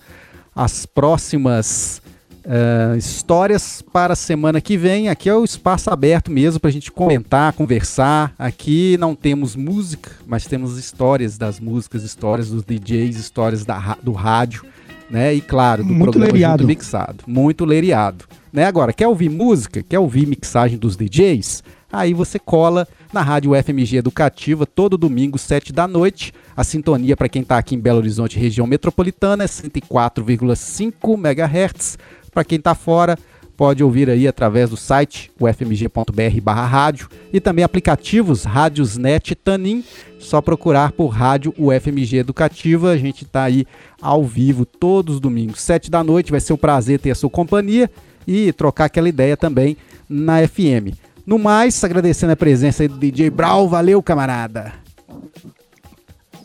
as próximas ah, histórias para a semana que vem. Aqui é o espaço aberto mesmo para a gente comentar, conversar. Aqui não temos música, mas temos histórias das músicas, histórias dos DJs, histórias da, do rádio, né? E claro, do Muito programa leriado. junto mixado. Muito leriado. Né? Agora, quer ouvir música? Quer ouvir mixagem dos DJs? Aí você cola na Rádio FMG Educativa todo domingo, 7 da noite. A sintonia para quem está aqui em Belo Horizonte, região metropolitana, é 104,5 MHz. Para quem está fora, pode ouvir aí através do site ufmg.br/rádio e também aplicativos Rádiosnet Tanin. Só procurar por Rádio UFMG Educativa. A gente está aí ao vivo todos os domingos, 7 da noite. Vai ser um prazer ter a sua companhia e trocar aquela ideia também na FM. No mais, agradecendo a presença aí do DJ Brau. Valeu, camarada.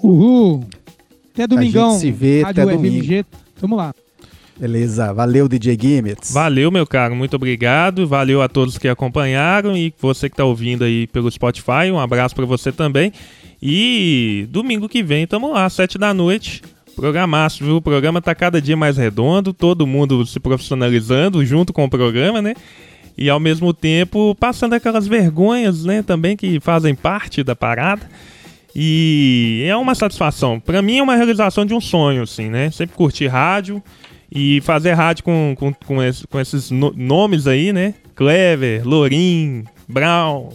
Uhul. Até domingão. se vê Rádio até domingo. FMG. Tamo lá. Beleza, valeu, DJ Gimmets. Valeu, meu caro, muito obrigado. Valeu a todos que acompanharam e você que tá ouvindo aí pelo Spotify. Um abraço pra você também. E domingo que vem tamo lá, sete da noite. Programaço, viu? O programa tá cada dia mais redondo, todo mundo se profissionalizando junto com o programa, né? E ao mesmo tempo passando aquelas vergonhas, né, também que fazem parte da parada. E é uma satisfação. Pra mim é uma realização de um sonho, assim, né? Sempre curti rádio e fazer rádio com, com, com, esse- com esses no- nomes aí, né? Clever, Lorim, Brown,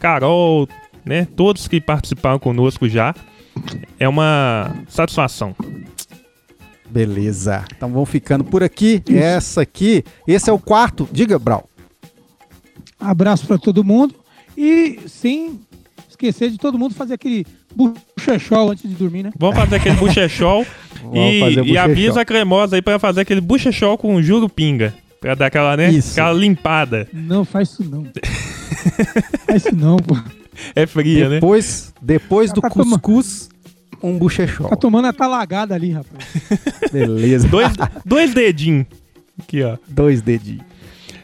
Carol, né? Todos que participaram conosco já. É uma satisfação. Beleza. Então vamos ficando por aqui. Essa aqui, esse é o quarto. Diga, Brau. Abraço pra todo mundo. E sem esquecer de todo mundo fazer aquele buchechol antes de dormir, né? Vamos fazer aquele buchechol e, e avisa a cremosa aí pra fazer aquele buchechol com jurupinga. Pra dar aquela, né? Isso. Aquela limpada. Não, faz isso não. faz isso não, pô. É fria, né? Depois, depois do Tá cuscuz, um buchechol. Tá tomando a talagada ali, rapaz. Beleza. Dois, dois dedinhos. Aqui, ó. Dois dedinhos.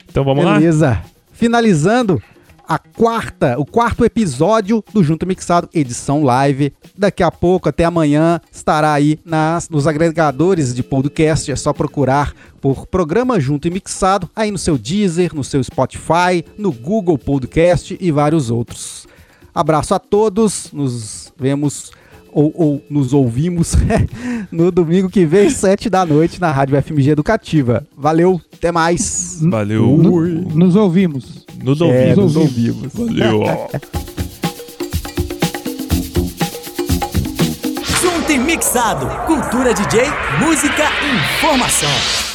Então vamos lá? Beleza. Finalizando a quarta, o quarto episódio do Junto Mixado, edição live. Daqui a pouco, até amanhã, estará aí nas, nos agregadores de podcast. É só procurar por Programa Junto e Mixado, aí no seu Deezer, no seu Spotify, no Google Podcast e vários outros. Abraço a todos, nos vemos ou, ou nos ouvimos no domingo que vem, sete da noite, na Rádio FMG Educativa. Valeu, até mais. Valeu. Nos ouvimos. Nos É, ouvimos. nos ouvimos. Valeu, ó. Junto e mixado. Cultura DJ, música e informação.